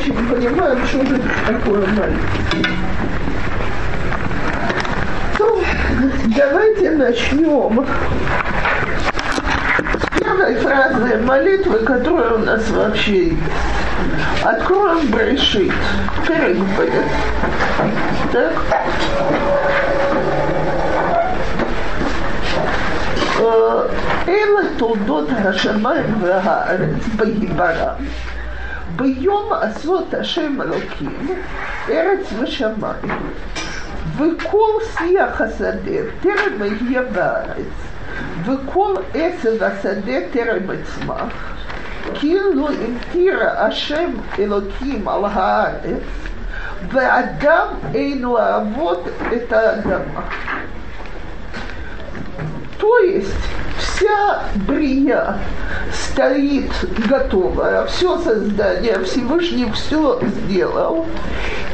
очень понимаем, что же такое молитва. Ну, давайте начнем с первой фразы молитвы, которая у нас вообще есть. Откроем Брешит. Перед Так? אלה תולדות השמיים והארץ בהיברם. ביום עשות השם אלוקים ארץ ושמיים, וכל שיח השדה טרם יהיה בארץ, וכל עשב השדה טרם יצמח, כאילו המטיר השם אלוקים על הארץ, ואדם אין לעבוד את האדמה. То есть вся брия стоит готовая, все создание, Всевышний все сделал,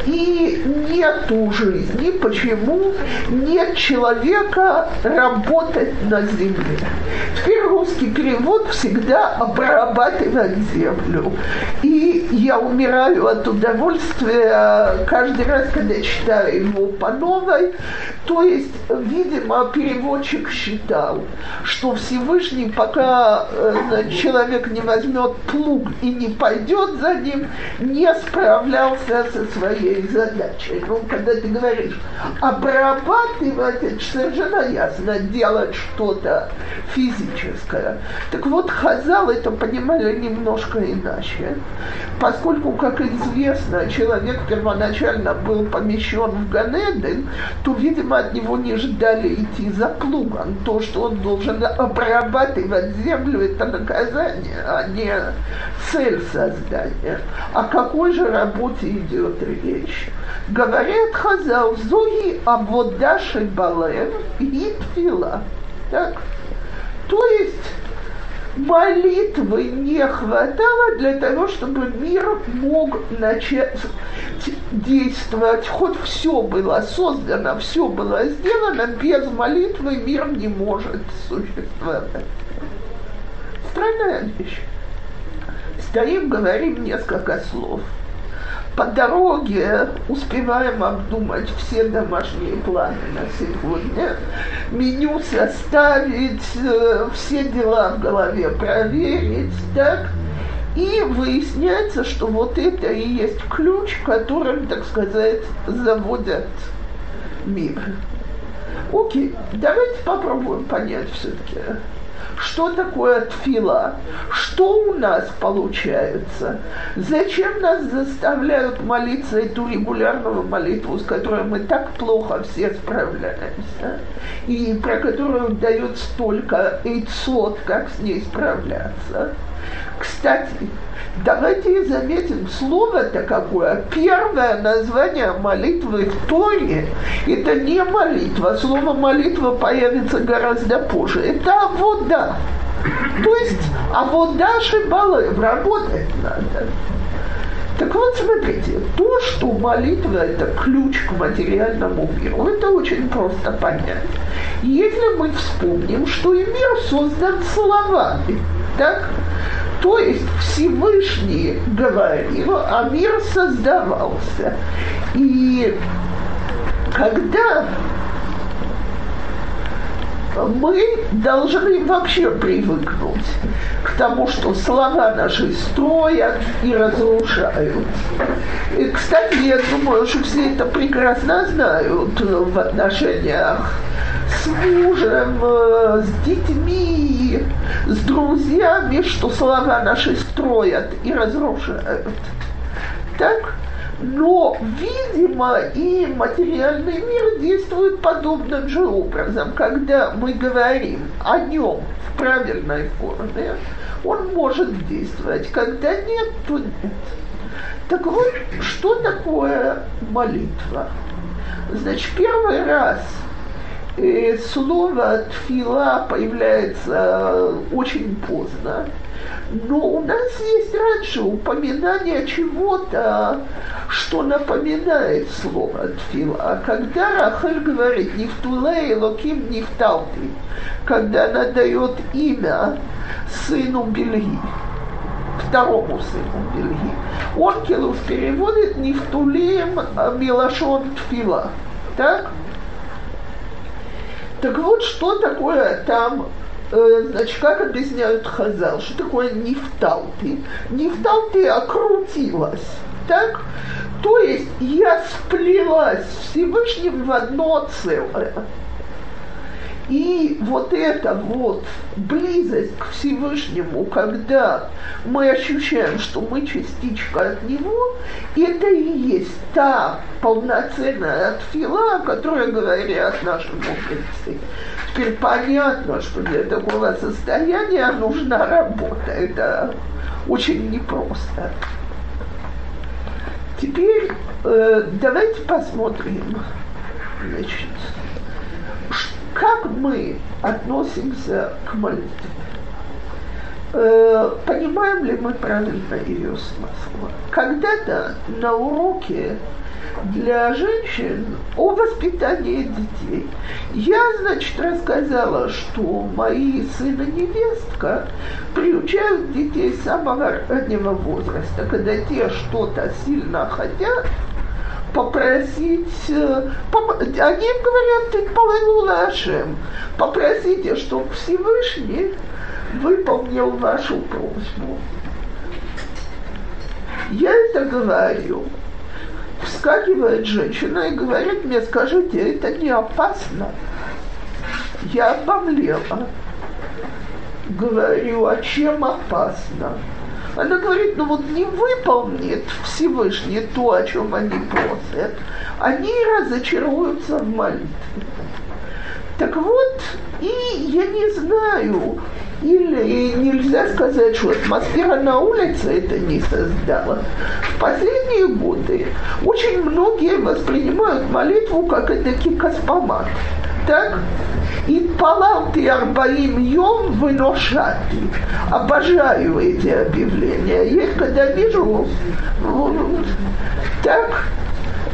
и нету жизни, почему нет человека работать на земле. Теперь русский перевод всегда обрабатывает землю. И я умираю от удовольствия каждый раз, когда читаю его по новой. То есть, видимо, переводчик считал, что Всевышний, пока э, человек не возьмет плуг и не пойдет за ним, не справлялся со своей своей задачей. Ну, когда ты говоришь обрабатывать, это совершенно ясно, делать что-то физическое. Так вот, Хазал это понимали немножко иначе. Поскольку, как известно, человек первоначально был помещен в Ганеден, то, видимо, от него не ждали идти за плугом. То, что он должен обрабатывать землю, это наказание, а не цель создания. О какой же работе идет речь? Вещь. Говорит Хазал, зоги абода шельбалев и тфила. Так? То есть молитвы не хватало для того, чтобы мир мог начать действовать. Хоть все было создано, все было сделано, без молитвы мир не может существовать. Странная вещь. Стоим, говорим несколько слов – по дороге успеваем обдумать все домашние планы на сегодня, меню составить, э, все дела в голове проверить, так? И выясняется, что вот это и есть ключ, которым, так сказать, заводят мир. Окей, давайте попробуем понять все-таки, что такое тфила? Что у нас получается? Зачем нас заставляют молиться эту регулярную молитву, с которой мы так плохо все справляемся, и про которую дает столько эйцот, как с ней справляться? Кстати, давайте заметим, слово-то какое. Первое название молитвы в Торе – это не молитва. Слово молитва появится гораздо позже. Это вода. То есть, а вода шибалев, работать надо. Так вот, смотрите, то, что молитва – это ключ к материальному миру, это очень просто понять. Если мы вспомним, что и мир создан словами, так? То есть Всевышний говорил, а мир создавался. И когда мы должны вообще привыкнуть к тому, что слова наши строят и разрушают. И, кстати, я думаю, что все это прекрасно знают в отношениях с мужем, э, с детьми, с друзьями, что слова наши строят и разрушают. Так? Но, видимо, и материальный мир действует подобным же образом. Когда мы говорим о нем в правильной форме, он может действовать. Когда нет, то нет. Так вот, что такое молитва? Значит, первый раз – слово «тфила» появляется очень поздно, но у нас есть раньше упоминание чего-то, что напоминает слово «тфила». Когда Рахель говорит «не в туле локим талти», когда она дает имя сыну Бельги, второму сыну Бельги. Онкелус переводит «Нифтулим милашон тфила». Так? Так вот, что такое там э, значит, как объясняют Хазал, что такое нефталты? Нефталты окрутилась, так? То есть я сплелась Всевышним в одно целое. И вот эта вот близость к Всевышнему, когда мы ощущаем, что мы частичка от Него, это и есть та полноценная отфила, о которой говорят наши мудрецы. Теперь понятно, что для такого состояния нужна работа. Это очень непросто. Теперь э, давайте посмотрим, значит, как мы относимся к молитве. Э, понимаем ли мы правильно ее смысл? Когда-то на уроке для женщин о воспитании детей. Я, значит, рассказала, что мои сын и невестка приучают детей с самого раннего возраста, когда те что-то сильно хотят, попросить, э, они говорят, ты Ашем, попросите, чтобы Всевышний выполнил вашу просьбу. Я это говорю, вскакивает женщина и говорит мне, скажите, это не опасно? Я обомлела. Говорю, а чем опасно? Она говорит, ну вот не выполнит Всевышний то, о чем они просят, они разочаруются в молитве. Так вот, и я не знаю, или нельзя сказать, что атмосфера на улице это не создала. В последние годы очень многие воспринимают молитву как это космомат. Так? И палал ты арбаим йом выношати. Обожаю эти объявления. Я их когда вижу, так,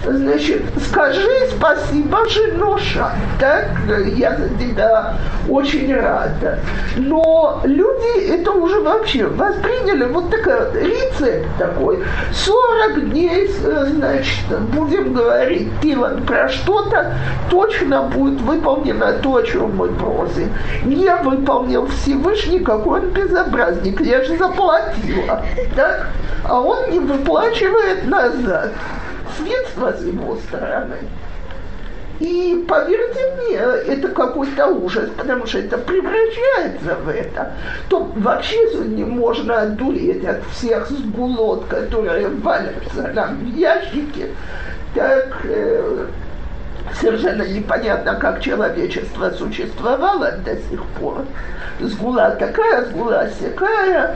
значит, скажи спасибо, женоша, так, я за тебя очень рада. Но люди это уже вообще восприняли, вот такой рецепт такой, 40 дней, значит, будем говорить, Тилан, про что-то, точно будет выполнено то, о чем мы просим. Не выполнил Всевышний, какой он безобразник, я же заплатила, так, а он не выплачивает назад средства с его стороны. И поверьте мне, это какой-то ужас, потому что это превращается в это. То вообще сегодня можно одуреть от всех сгулот, которые валятся нам в ящике. Так э, совершенно непонятно, как человечество существовало до сих пор. Сгула такая, сгула всякая.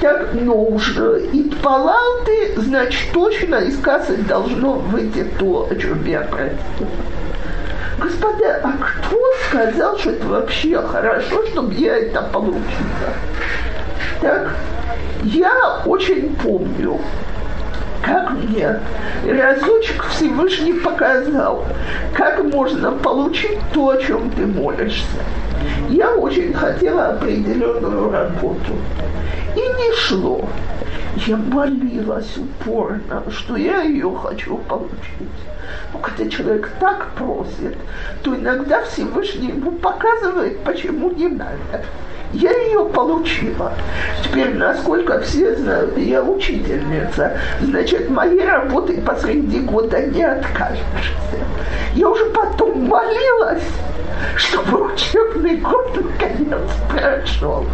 Так, ну уж и палаты, значит, точно из кассы должно выйти то, о чем я просил. Господа, а кто сказал, что это вообще хорошо, чтобы я это получила? Так, я очень помню, как мне разочек Всевышний показал, как можно получить то, о чем ты молишься. Я очень хотела определенную работу. И не шло. Я молилась упорно, что я ее хочу получить. Но когда человек так просит, то иногда Всевышний ему показывает, почему не надо. Я ее получила. Теперь, насколько все знают, я учительница, значит, моей работы посреди года не откажешься. Я уже потом молилась, чтобы учебный год наконец прошел.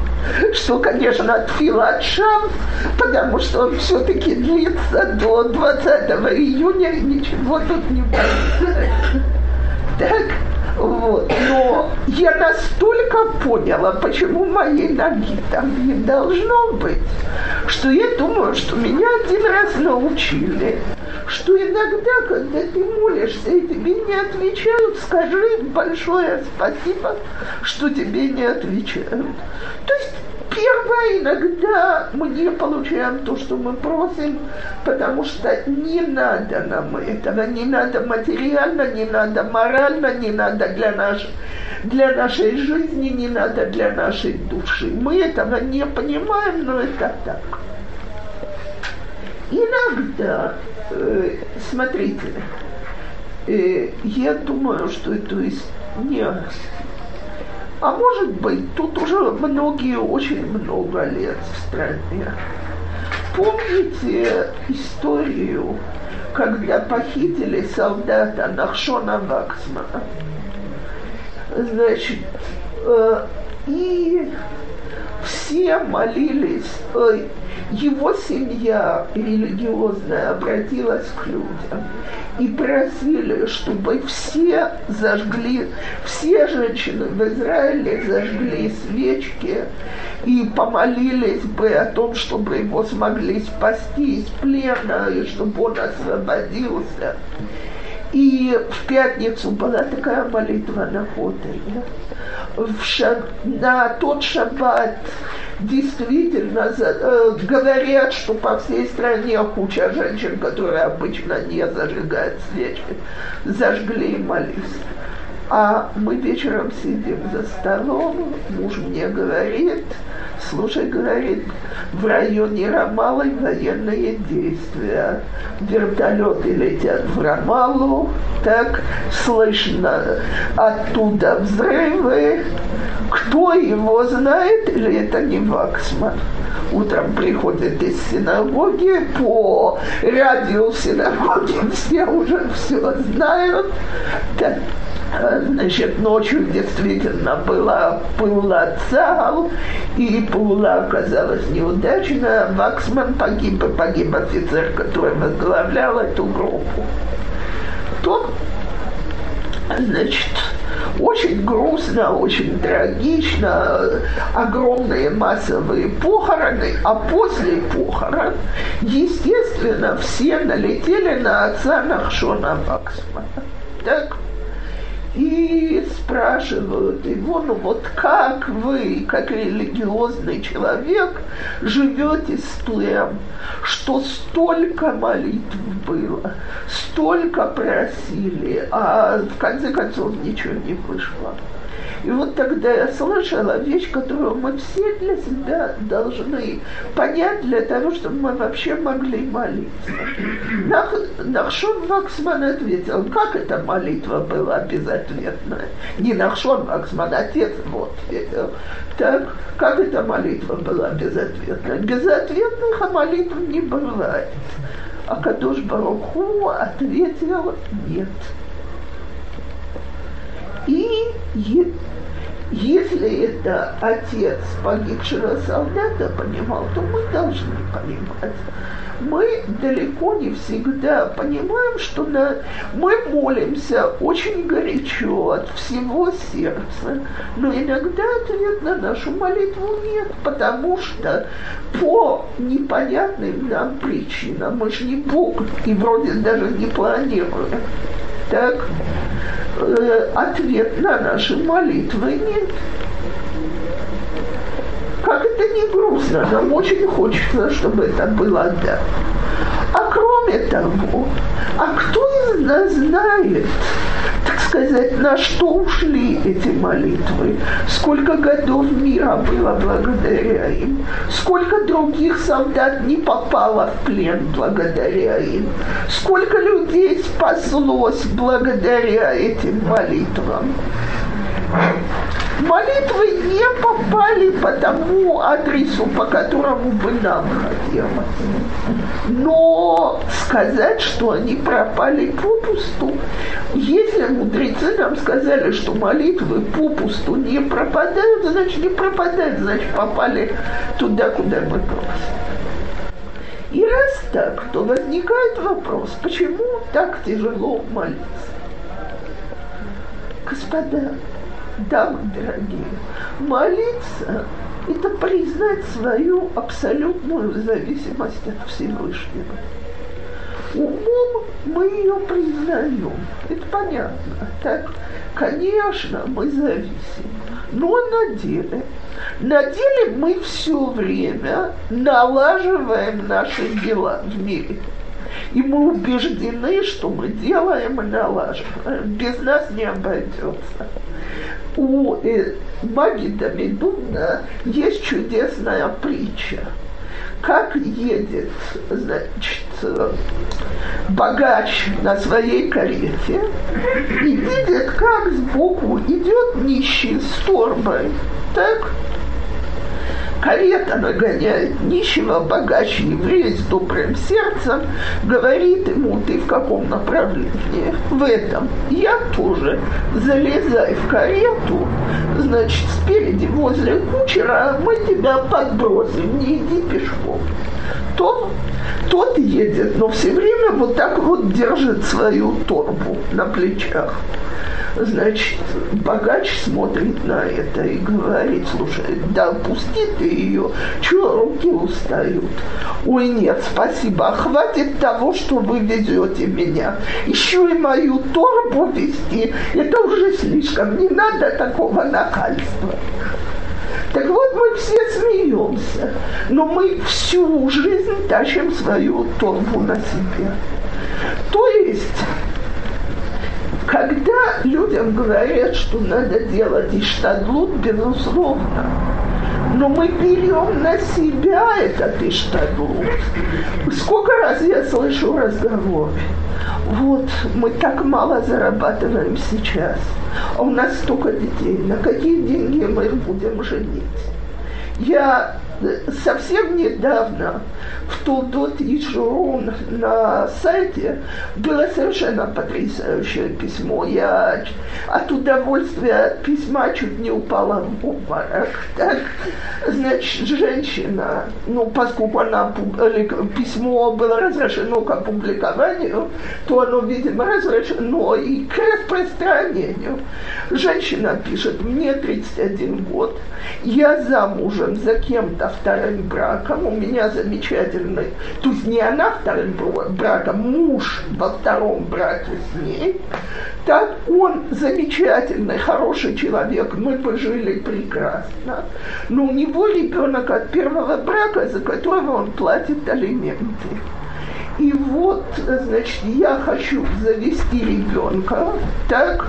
Что, конечно, от Филатшам, потому что он все-таки длится до 20 июня, и ничего тут не будет. Так, вот. Но я настолько поняла, почему моей ноги там не должно быть, что я думаю, что меня один раз научили, что иногда, когда ты молишься и тебе не отвечают, скажи большое спасибо, что тебе не отвечают. То есть Первое, иногда мы не получаем то, что мы просим, потому что не надо нам этого, не надо материально, не надо морально, не надо для нашей, для нашей жизни, не надо для нашей души. Мы этого не понимаем, но это так. Иногда, э, смотрите, э, я думаю, что это есть не... А может быть, тут уже многие, очень много лет в стране. Помните историю, когда похитили солдата Нахшона Ваксмана? Значит, э, и все молились, э, его семья религиозная обратилась к людям и просили, чтобы все зажгли, все женщины в Израиле зажгли свечки и помолились бы о том, чтобы его смогли спасти из плена и чтобы он освободился. И в пятницу была такая молитва на Хотеле. В шаб... На тот шаббат действительно э, говорят, что по всей стране куча женщин, которые обычно не зажигают свечи, зажгли и молились. А мы вечером сидим за столом, муж мне говорит, слушай, говорит, в районе Рамалы военные действия. Вертолеты летят в Рамалу, так слышно оттуда взрывы. Кто его знает, или это не Ваксман? утром приходят из синагоги, по радио синагоги все уже все знают. Так, Значит, ночью действительно была пула ЦАЛ, и пула оказалась неудачная. Ваксман погиб, и погиб офицер, который возглавлял эту группу. То, значит, очень грустно, очень трагично, огромные массовые похороны, а после похорон, естественно, все налетели на отца Нахшона Ваксмана. Так? И спрашивают его, ну вот как вы, как религиозный человек, живете с тем, что столько молитв было, столько просили, а в конце концов ничего не вышло. И вот тогда я слышала вещь, которую мы все для себя должны понять для того, чтобы мы вообще могли молиться. Нах, Нахшон Ваксман ответил, как эта молитва была безответная. Не Нахшон Ваксман, отец вот ответил. Так, как эта молитва была безответная? Безответных молитв не бывает. А Кадуш Баруху ответил нет. И если это отец погибшего солдата понимал, то мы должны понимать. Мы далеко не всегда понимаем, что на... мы молимся очень горячо от всего сердца, но иногда ответ на нашу молитву нет, потому что по непонятным нам причинам, мы же не Бог, и вроде даже не планируем, так э, ответ на наши молитвы нет. Как это не грустно, нам очень хочется, чтобы это было да. А кроме того, а кто из нас знает, так сказать, на что ушли эти молитвы, сколько годов мира было благодаря им, сколько других солдат не попало в плен благодаря им, сколько людей спаслось благодаря этим молитвам. Молитвы не попали по тому адресу, по которому бы нам хотелось. Но сказать, что они пропали попусту, если мудрецы нам сказали, что молитвы попусту не пропадают, значит не пропадают, значит попали туда, куда мы просим. И раз так, то возникает вопрос, почему так тяжело молиться? Господа, дамы дорогие, молиться – это признать свою абсолютную зависимость от Всевышнего. Умом мы ее признаем, это понятно. Так, конечно, мы зависим, но на деле, на деле мы все время налаживаем наши дела в мире. И мы убеждены, что мы делаем и налаживаем. Без нас не обойдется у э, Магида Медуна есть чудесная притча, как едет, значит, богач на своей карете и видит, как сбоку идет нищий с торбой. Так? Карета нагоняет нищего, богач еврей с добрым сердцем, говорит ему, ты в каком направлении? В этом. Я тоже. Залезай в карету, значит, спереди возле кучера мы тебя подбросим, не иди пешком. То тот едет, но все время вот так вот держит свою торбу на плечах. Значит, богач смотрит на это и говорит, слушай, да пусти ты ее, чего руки устают? Ой, нет, спасибо, хватит того, что вы везете меня. Еще и мою торбу вести, это уже слишком, не надо такого нахальства. Так вот, мы все смеемся, но мы всю жизнь тащим свою торбу на себе. То есть когда людям говорят, что надо делать иштадлут, безусловно, но мы берем на себя этот иштадлут. Сколько раз я слышу разговор, вот, мы так мало зарабатываем сейчас, а у нас столько детей, на какие деньги мы будем женить? Я совсем недавно в Тулдот и на сайте было совершенно потрясающее письмо. Я от удовольствия от письма чуть не упала в обморок. Так, значит, женщина, ну, поскольку она, письмо было разрешено к опубликованию, то оно, видимо, разрешено и к распространению. Женщина пишет, мне 31 год, я замужем за кем-то вторым браком, у меня замечательный, то есть не она вторым браком, муж во втором браке с ней, так он замечательный, хороший человек, мы пожили прекрасно, но у него ребенок от первого брака, за которого он платит алименты. Вот, значит, я хочу завести ребенка, так,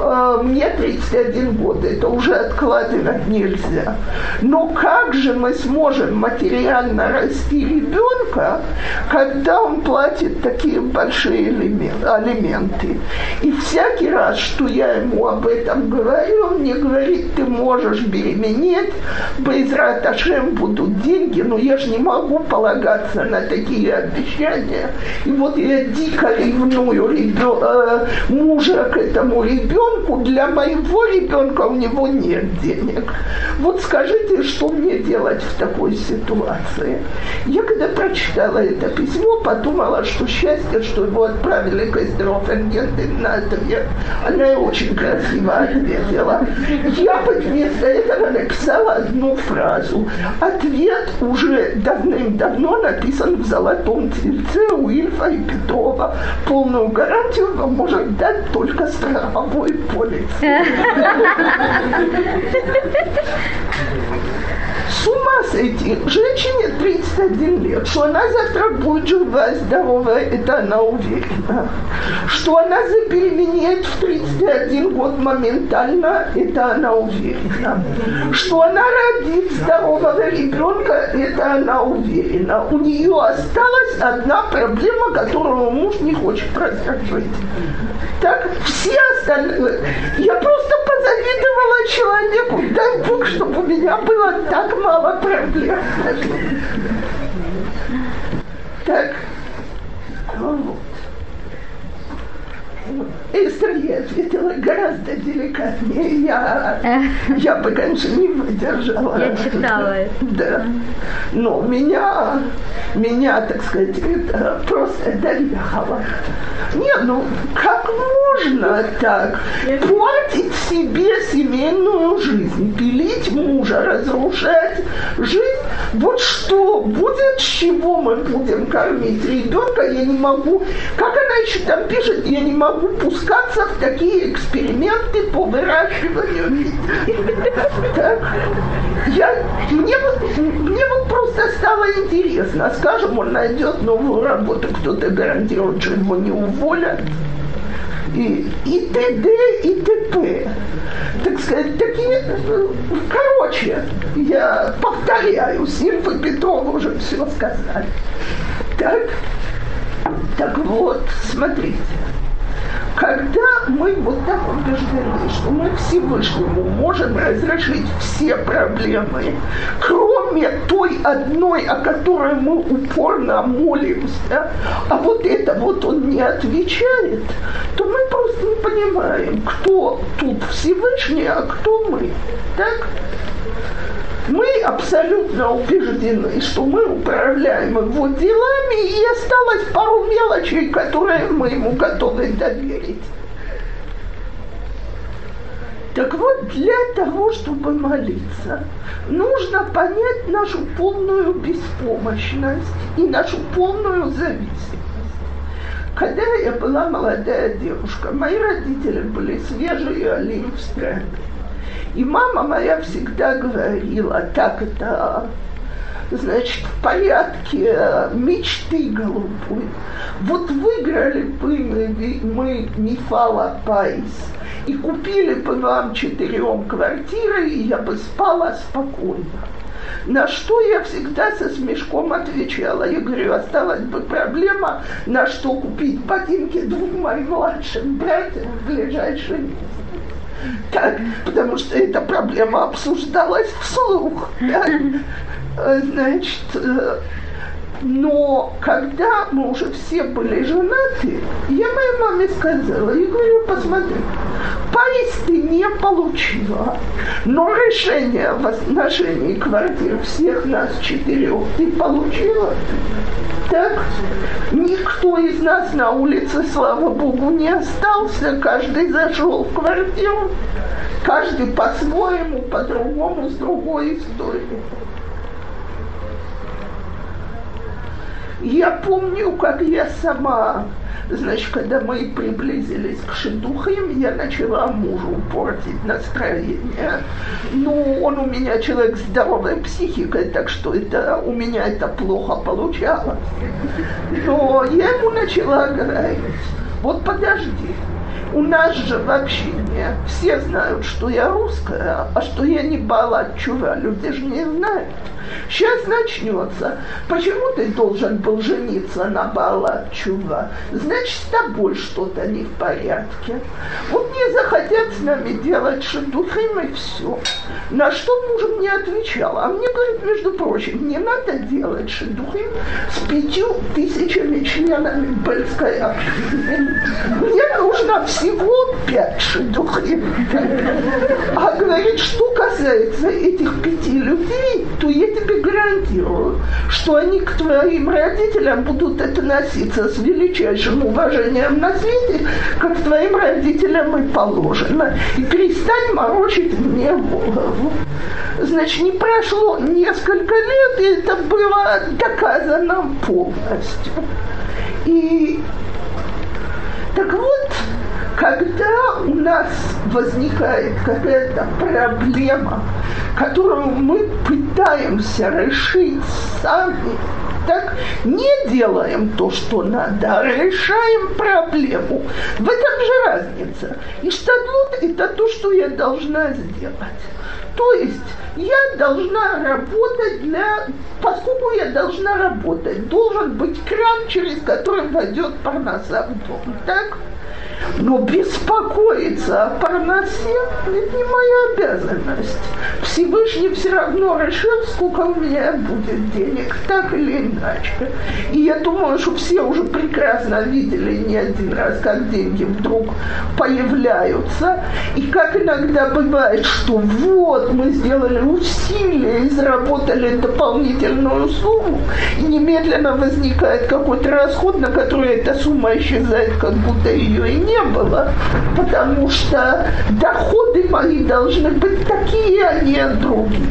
э, мне 31 год, это уже откладывать нельзя. Но как же мы сможем материально расти ребенка, когда он платит такие большие алименты? И всякий раз, что я ему об этом говорю, он мне говорит, ты можешь беременеть, без Раташем будут деньги, но я же не могу полагаться на такие обещания обещание. И вот я дико ревную ребен... Э, мужа к этому ребенку, для моего ребенка у него нет денег. Вот скажите, что мне делать в такой ситуации? Я когда прочитала это письмо, подумала, что счастье, что его отправили к Эстерофенгенте. Она очень красиво ответила. Я бы вместо этого написала одну фразу. Ответ уже давным-давно написан в золотом цвете лице у и Петрова полную гарантию вам может дать только страховой полис. С ума сойти. Женщине 31 лет. Что она завтра будет жива, здоровая, это она уверена. Что она забеременеет в 31 год моментально, это она уверена. Что она родит здорового ребенка, это она уверена. У нее осталась одна проблема, которую муж не хочет разрешить. Так все остальные... Я просто позавидовала человеку. Дай Бог, чтобы у меня было так мало проблем. Так. Эстер я ответила гораздо деликатнее. Я, я бы, конечно, не выдержала. Я читала это. Да. Но меня, меня, так сказать, это просто доехало. Не, ну как можно так портить себе семейную жизнь, пилить мужа, разрушать жизнь? Вот что будет, с чего мы будем кормить ребенка, я не могу. Как она еще там пишет, я не могу пускаться в такие эксперименты по выращиванию. Я, мне, мне вот просто стало интересно. Скажем, он найдет новую работу, кто-то гарантирует, что его не уволят. и, и т.д. и т.п. Так сказать, такие, короче, я повторяю, Сильф и Петров уже все сказали. Так, так вот, смотрите когда мы вот так убеждены, что мы Всевышнему можем разрешить все проблемы, кроме той одной, о которой мы упорно молимся, а вот это вот он не отвечает, то мы просто не понимаем, кто тут Всевышний, а кто мы. Так? Мы абсолютно убеждены, что мы управляем его делами, и осталось пару мелочей, которые мы ему готовы доверить. Так вот, для того, чтобы молиться, нужно понять нашу полную беспомощность и нашу полную зависимость. Когда я была молодая девушка, мои родители были свежие стране. И мама моя всегда говорила, так это, значит, в порядке мечты голубой. Вот выиграли бы мы, мы Мифала Пайс и купили бы вам четырем квартиры, и я бы спала спокойно. На что я всегда со смешком отвечала. Я говорю, осталась бы проблема, на что купить ботинки двум моим младшим братьям в ближайший месяц. Так, потому что эта проблема обсуждалась вслух. Так? Значит, э, но когда мы уже все были женаты, я моей маме сказала, я говорю, посмотри, Парис ты не получила, но решение в отношении квартир всех нас четырех ты получила. Так, никто из нас на улице, слава богу, не остался, каждый зашел в квартиру, каждый по-своему, по-другому, с другой историей. Я помню, как я сама, значит, когда мы приблизились к шедухам, я начала мужу портить настроение. Ну, он у меня человек с здоровой психикой, так что это у меня это плохо получалось. Но я ему начала говорить, вот подожди, у нас же в общине все знают, что я русская, а что я не бала чува, люди же не знают. Сейчас начнется. Почему ты должен был жениться на Бала Чува? Значит, с тобой что-то не в порядке. Вот не захотят с нами делать шедухим и все. На что муж мне отвечал? А мне говорит, между прочим, не надо делать шедухим с пятью тысячами членами Бельской общины. Мне нужно всего пять шедухим. А говорит, что касается этих пяти людей, то я тебе гарантирую, что они к твоим родителям будут относиться с величайшим уважением на свете, как к твоим родителям и положено. И перестань морочить мне голову. Значит, не прошло несколько лет, и это было доказано полностью. И так вот, когда у нас возникает какая-то проблема, которую мы пытаемся решить сами, так не делаем то, что надо, а решаем проблему. В этом же разница. И штадлут – это то, что я должна сделать. То есть я должна работать для... Поскольку я должна работать, должен быть кран, через который войдет парноса в дом. Так? Но беспокоиться о парносе – это не моя обязанность. Всевышний все равно решил, сколько у меня будет денег, так или иначе. И я думаю, что все уже прекрасно видели не один раз, как деньги вдруг появляются. И как иногда бывает, что вот мы сделали усилия и заработали дополнительную сумму, и немедленно возникает какой-то расход, на который эта сумма исчезает, как будто ее и не было, потому что доходы мои должны быть такие, а не другие.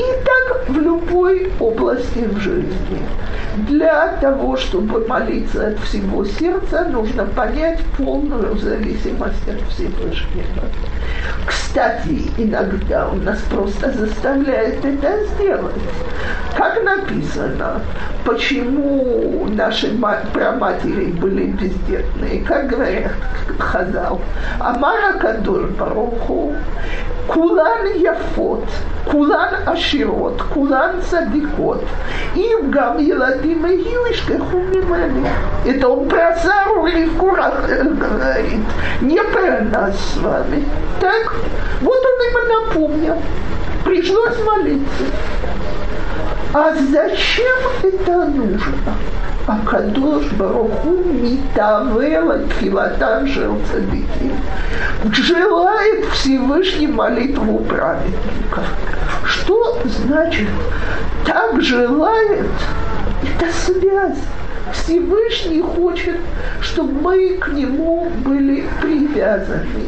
И так в любой области в жизни. Для того, чтобы молиться от всего сердца, нужно понять полную зависимость от Всевышнего. Кстати, иногда он нас просто заставляет это сделать. Как написано, почему наши праматери были бездетные, как говорят Хазал, Амара Кадур Баруху, Кулан Яфот, Кулан Аширот, Кулан Садикот, им гам Еладим и Юишкаху Мимани. Это он про Сару и Курах говорит, не про нас с вами. Так, вот он им напомнил. Пришлось молиться. А зачем это нужно? А Кадош Баруху Митавела Филатан Шелцадыки желает Всевышний молитву праведников. Что значит так желает? Это связь. Всевышний хочет, чтобы мы к нему были привязаны.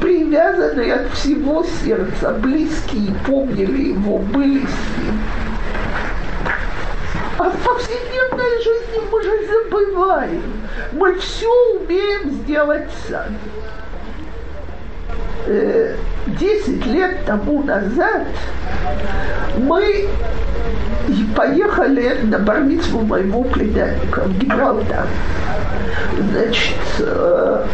Привязаны от всего сердца, близкие, помнили его, были с ним. А в повседневной жизни мы же забываем. Мы все умеем сделать сами. Э, десять лет тому назад мы поехали на бармицу моего племянника в Гибралтар. Значит, э,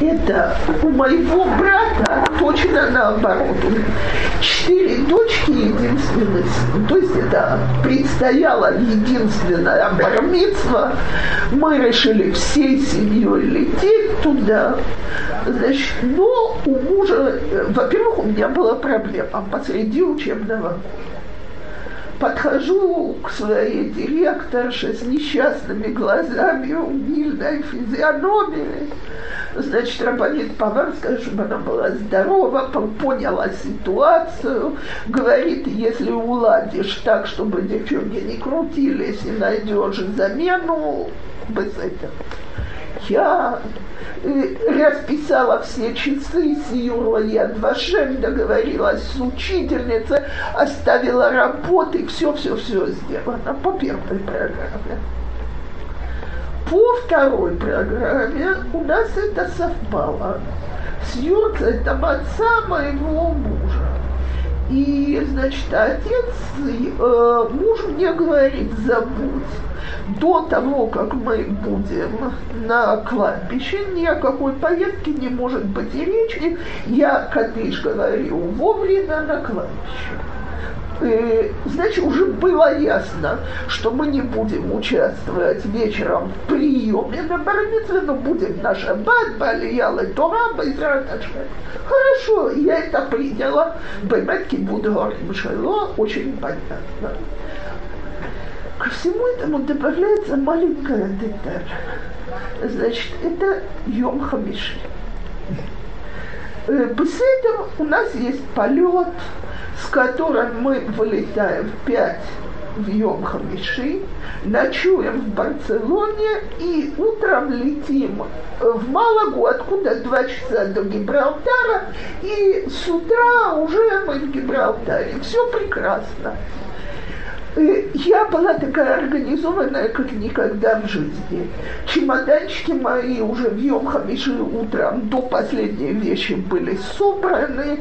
это у моего брата точно наоборот. Четыре дочки единственный сын. То есть это предстояла единственная бармитсва. Мы решили всей семьей лететь туда. Значит, но у мужа, во-первых, у меня была проблема посреди учебного года подхожу к своей директорше с несчастными глазами, умильной физиономией. Значит, Рабанит Паварская, чтобы она была здорова, поняла ситуацию, говорит, если уладишь так, чтобы девчонки не крутились и найдешь замену, без этого. Я расписала все часы, съюрла я Вашем, договорилась с учительницей, оставила работы, все-все-все сделано по первой программе. По второй программе у нас это совпало с юрцем отца моего мужа. И, значит, отец, э, муж мне говорит, забудь, до того, как мы будем на кладбище, ни о какой поездке не может быть и речи. Я, Кадыш, говорю вовремя на кладбище. И, значит, уже было ясно, что мы не будем участвовать вечером в приеме на бармитве, но будем на шаббат, балиял и Тора, Хорошо, я это приняла. Беметки буду говорить, очень понятно. Ко всему этому добавляется маленькая деталь. Значит, это Йом Хамиши. Э, у нас есть полет, с которым мы вылетаем в 5 в Йом Хамиши, ночуем в Барселоне и утром летим в Малагу, откуда два часа до Гибралтара, и с утра уже мы в Гибралтаре. Все прекрасно. Я была такая организованная, как никогда в жизни. Чемоданчики мои уже в Йом-Хамиши утром до последней вещи были собраны.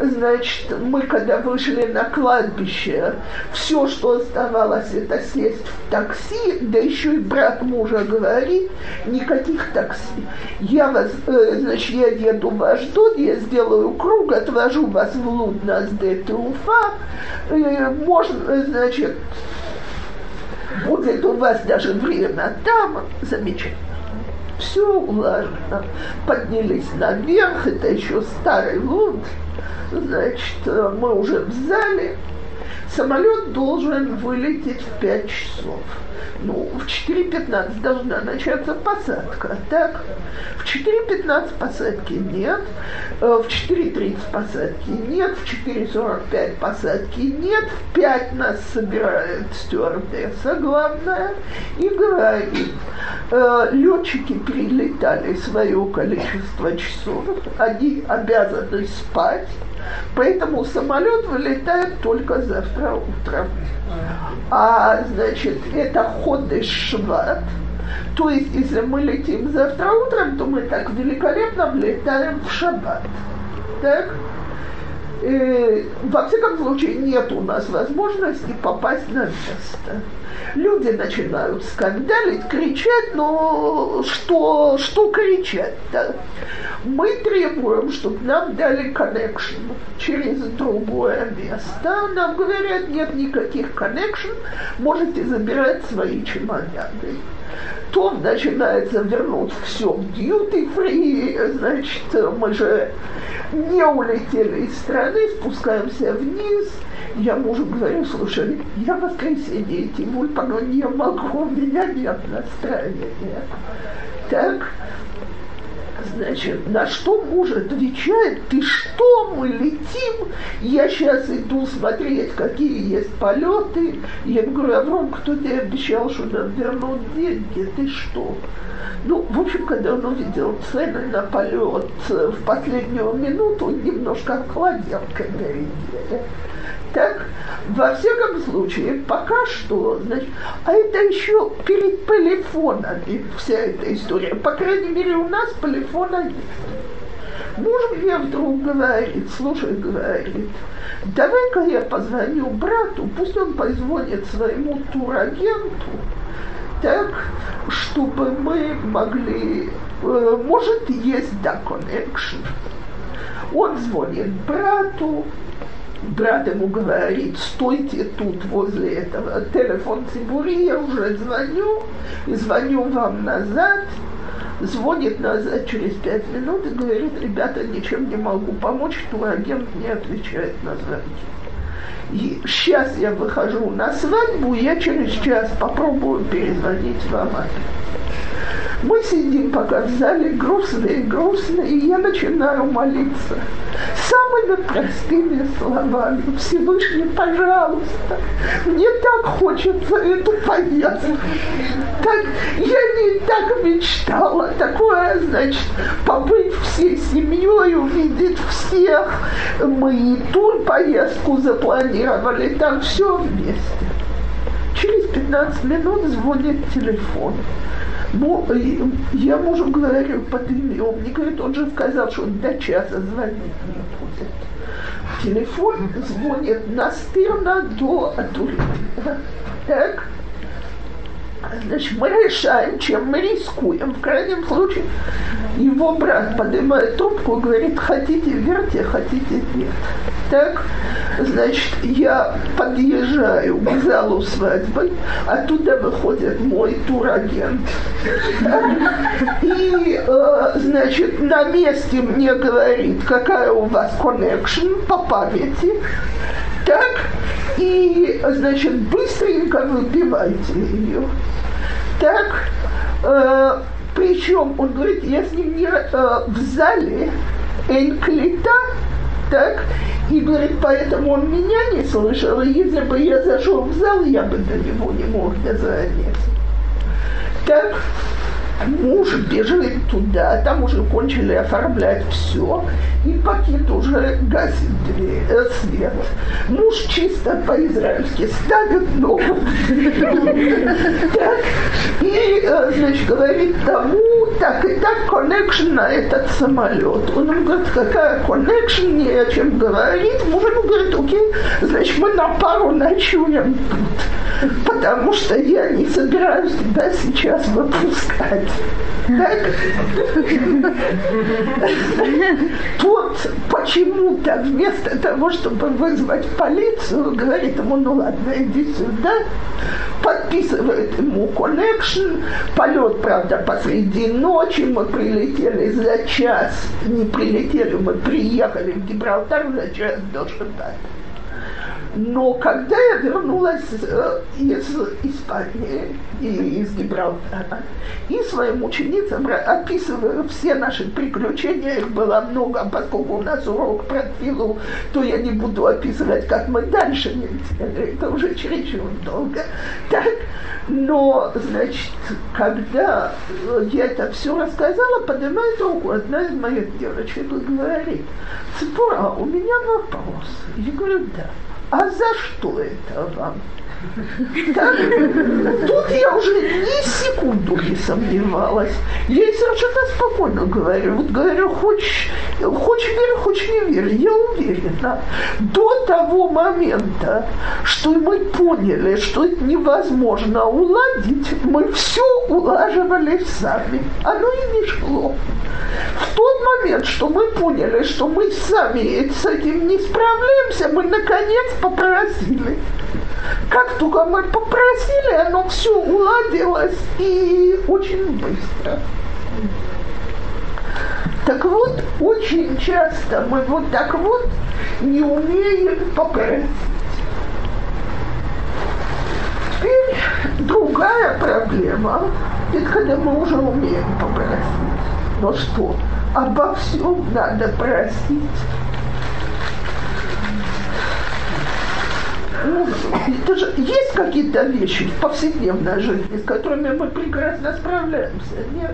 Значит, мы когда вышли на кладбище, все, что оставалось, это сесть в такси, да еще и брат мужа говорит, никаких такси. Я вас, э, значит, я еду в Аждот, я сделаю круг, отвожу вас в Луднас де Туфа, э, можно, значит, будет у вас даже время там, замечательно. Все улажено. Поднялись наверх, это еще старый лунд. Значит, мы уже в зале. Самолет должен вылететь в 5 часов. Ну, в 4.15 должна начаться посадка, так? В 4.15 посадки нет, э, в 4.30 посадки нет, в 4.45 посадки нет, в 5 нас собирает стюардесса главная и говорит, э, летчики перелетали свое количество часов, они обязаны спать, Поэтому самолет вылетает только завтра утром. А, значит, это ходыш шват. То есть, если мы летим завтра утром, то мы так великолепно влетаем в шаббат. Так? Э, во всяком случае, нет у нас возможности попасть на место. Люди начинают скандалить, кричать, но что, что кричать-то? Мы требуем, чтобы нам дали коннекшн через другое место. Нам говорят, нет никаких коннекшн, можете забирать свои чемоданы то начинается вернуть все в duty free, значит, мы же не улетели из страны, спускаемся вниз. Я мужу говорю, слушай, я в воскресенье идти в Ульпану не могу, у меня нет настроения. Так, Значит, на что муж отвечает, ты что, мы летим? Я сейчас иду смотреть, какие есть полеты. Я говорю, Авром, кто тебе обещал, что нам вернут деньги? Ты что? Ну, в общем, когда он увидел цены на полет в последнюю минуту, он немножко охладел к этой идее. Так, во всяком случае, пока что, значит, а это еще перед полифонами вся эта история. По крайней мере, у нас полифона нет. Муж мне вдруг говорит, слушай, говорит, давай-ка я позвоню брату, пусть он позвонит своему турагенту, так, чтобы мы могли, э, может, есть да connection. Он звонит брату, брат ему говорит, стойте тут возле этого, телефон Цибури, я уже звоню, звоню вам назад, звонит назад через пять минут и говорит, ребята, ничем не могу помочь, турагент не отвечает на звонки. И сейчас я выхожу на свадьбу, я через час попробую перезвонить вам. Мы сидим пока в зале грустные, грустные, и я начинаю молиться самыми простыми словами. Всевышний, пожалуйста, мне так хочется эту поездку. Так, я не так мечтала. Такое, значит, побыть всей семьей, увидеть всех. Мы и ту поездку запланировали, там все вместе. Через 15 минут звонит телефон. Ну, я мужу говорю под имя, он мне говорит, он же сказал, что до часа звонить не будет. Телефон звонит настырно до Атулина. Так? Значит, мы решаем, чем мы рискуем. В крайнем случае, его брат поднимает трубку и говорит, хотите верьте, хотите нет. Так, значит, я подъезжаю к залу свадьбы, оттуда выходит мой турагент. И, э, значит, на месте мне говорит, какая у вас коннекшн по памяти. Так, и, значит, быстренько выпивайте ее. Так, э, причем он говорит, ним не, э, в зале Энклита, так, и говорит, поэтому он меня не слышал, и если бы я зашел в зал, я бы до него не мог дозвониться. Так, Муж бежит туда, там уже кончили оформлять все, и пакет уже гасит дверь, э, свет. Муж чисто по-израильски ставит ногу. Так, и, э, значит, говорит тому, так и так, коннекшн на этот самолет. Он ему говорит, какая коннекшн, не о чем говорить. Муж ему говорит, окей, значит, мы на пару ночуем тут, потому что я не собираюсь тебя сейчас выпускать. Так? Тут почему-то вместо того, чтобы вызвать полицию, говорит ему, ну ладно, иди сюда, подписывает ему коннекшн, полет, правда, посреди ночи, мы прилетели за час, не прилетели, мы приехали в Гибралтар за час до Шабата. Но когда я вернулась э, из Испании и из Гибралтара, и своим ученицам описываю все наши приключения, их было много, поскольку у нас урок про филу, то я не буду описывать, как мы дальше летели, это уже чересчур долго. Так, но, значит, когда я это все рассказала, поднимает руку одна из моих девочек и говорит, Цепура, у меня вопрос. Я говорю, да. А за что это вам? Так, тут я уже ни секунду не сомневалась. Я ей совершенно спокойно говорю. Вот говорю, хочешь, хочешь верь, хочешь не верь. Я уверена. До того момента, что мы поняли, что это невозможно уладить, мы все улаживали сами. Оно и не шло. В тот момент, что мы поняли, что мы сами с этим не справляемся, мы наконец попросили. Как только мы попросили, оно все уладилось и очень быстро. Так вот, очень часто мы вот так вот не умеем попросить. Теперь другая проблема, это когда мы уже умеем попросить. Но что? Обо всем надо просить. Ну, это же есть какие-то вещи в повседневной жизни, с которыми мы прекрасно справляемся, нет?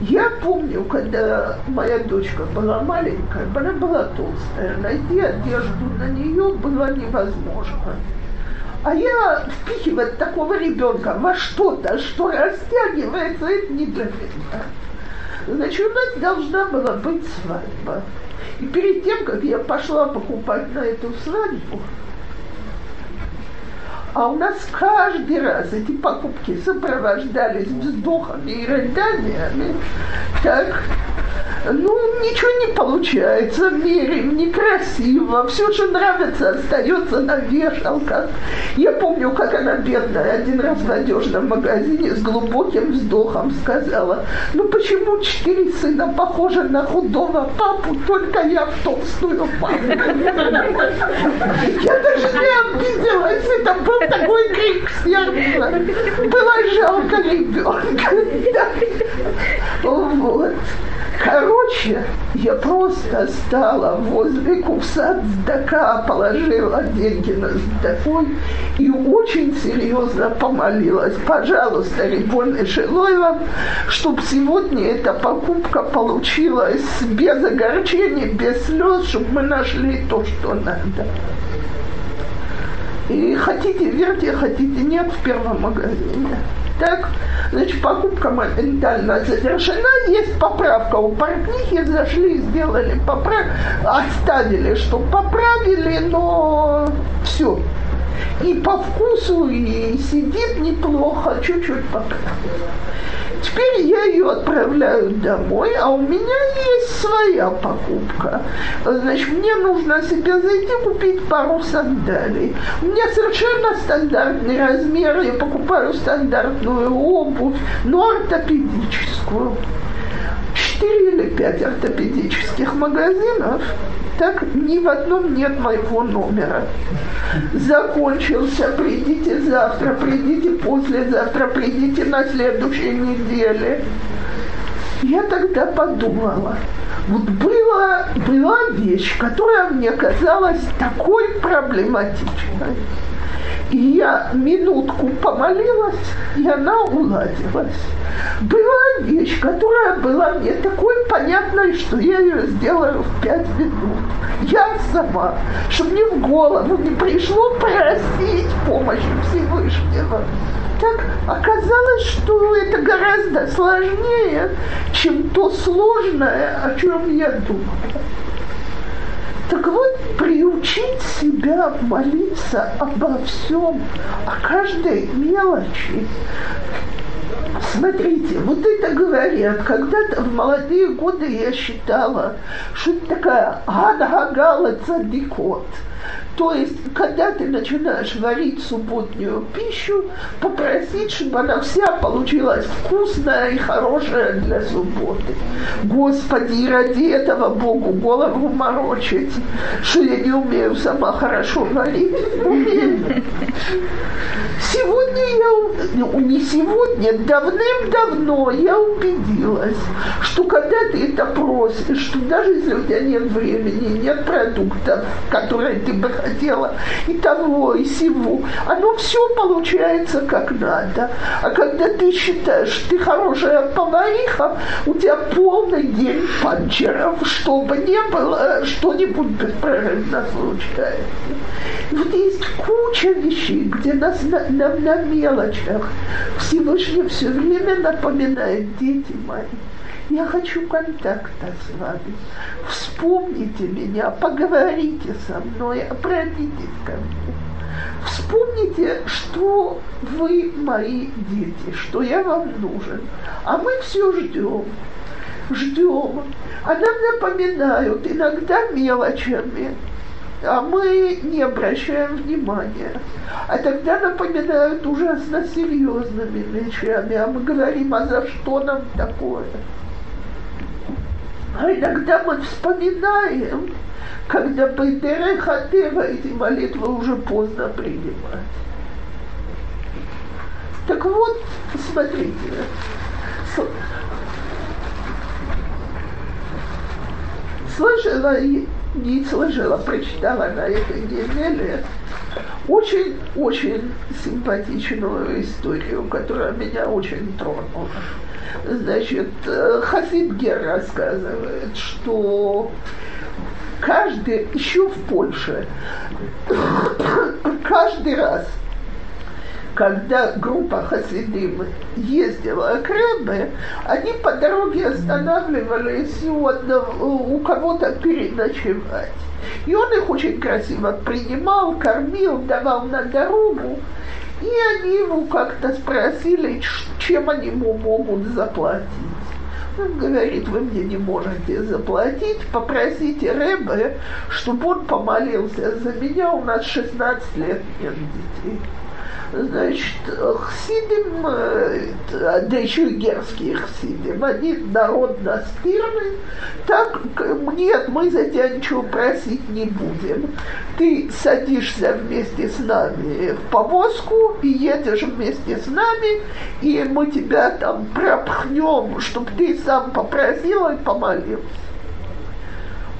Я помню, когда моя дочка была маленькая, она была толстая, найти одежду на нее было невозможно. А я впихивать такого ребенка во что-то, что растягивается, это не для меня. Значит, у нас должна была быть свадьба. И перед тем, как я пошла покупать на эту свадьбу, а у нас каждый раз эти покупки сопровождались вздохами и рыданиями, так ну, ничего не получается, мерим, некрасиво, все, что нравится, остается на вешалках. Я помню, как она бедная один раз в одежном магазине с глубоким вздохом сказала, ну почему четыре сына похожи на худого папу, только я в толстую маму. Я даже не обиделась, это был такой крик сердца. Было жалко ребенка. Вот. Короче, я просто стала возле кувса сдака, положила деньги на сдакой и очень серьезно помолилась. Пожалуйста, Рибон Эшелоева, чтобы сегодня эта покупка получилась без огорчения, без слез, чтобы мы нашли то, что надо. И хотите верьте, хотите нет в первом магазине. Так, значит, покупка моментально завершена, есть поправка у портнихи, зашли, сделали поправку, оставили, что поправили, но все. И по вкусу, и сидит неплохо, чуть-чуть поправили. Теперь я ее отправляю домой, а у меня есть своя покупка. Значит, мне нужно себе зайти купить пару сандалий. У меня совершенно стандартный размер, я покупаю стандартную обувь, но ортопедическую. Четыре или пять ортопедических магазинов – так ни в одном нет моего номера. Закончился, придите завтра, придите послезавтра, придите на следующей неделе. Я тогда подумала, вот была, была вещь, которая мне казалась такой проблематичной. И я минутку помолилась, и она уладилась. Была вещь, которая была мне такой понятной, что я ее сделаю в пять минут. Я сама, чтобы мне в голову не пришло просить помощи Всевышнего. Так оказалось, что это гораздо сложнее, чем то сложное, о чем я думала. Так вот, приучить себя молиться обо всем, о каждой мелочи. Смотрите, вот это говорят, когда-то в молодые годы я считала, что это такая адагала цадикот. То есть, когда ты начинаешь варить субботнюю пищу, попросить, чтобы она вся получилась вкусная и хорошая для субботы. Господи, ради этого Богу голову морочить, что я не умею сама хорошо варить. Сегодня я, ну, не сегодня, давным-давно я убедилась, что когда ты это просишь, что даже если у тебя нет времени, нет продуктов, которые ты бы хотела, и того, и сего, оно все получается как надо. А когда ты считаешь, ты хорошая повариха, у тебя полный день панчеров, чтобы не было, что-нибудь беспрерывно случается. Вот есть куча вещей, где нас на, на, на мелочах Всевышний все время напоминает, дети мои, я хочу контакта с вами. Вспомните меня, поговорите со мной, обратитесь ко мне. Вспомните, что вы мои дети, что я вам нужен. А мы все ждем, ждем. А нам напоминают иногда мелочами, а мы не обращаем внимания. А тогда напоминают ужасно серьезными вещами, а мы говорим, а за что нам такое? А иногда мы вспоминаем, когда по Хатева эти молитвы уже поздно принимать. Так вот, смотрите, слышала, не слышала, прочитала на этой неделе очень-очень симпатичную историю, которая меня очень тронула. Значит, Хасид Гер рассказывает, что каждый, еще в Польше, каждый раз, когда группа Хасидим ездила к Ребе, они по дороге останавливались у, одного, у кого-то переночевать. И он их очень красиво принимал, кормил, давал на дорогу. И они его как-то спросили, чем они ему могут заплатить. Он говорит, вы мне не можете заплатить, попросите Рэбе, чтобы он помолился за меня, у нас 16 лет нет детей. Значит, хсидим, э, да еще и герские хсидим, они народ настырный, так, нет, мы за тебя ничего просить не будем. Ты садишься вместе с нами в повозку и едешь вместе с нами, и мы тебя там пропхнем, чтобы ты сам попросил и помолился.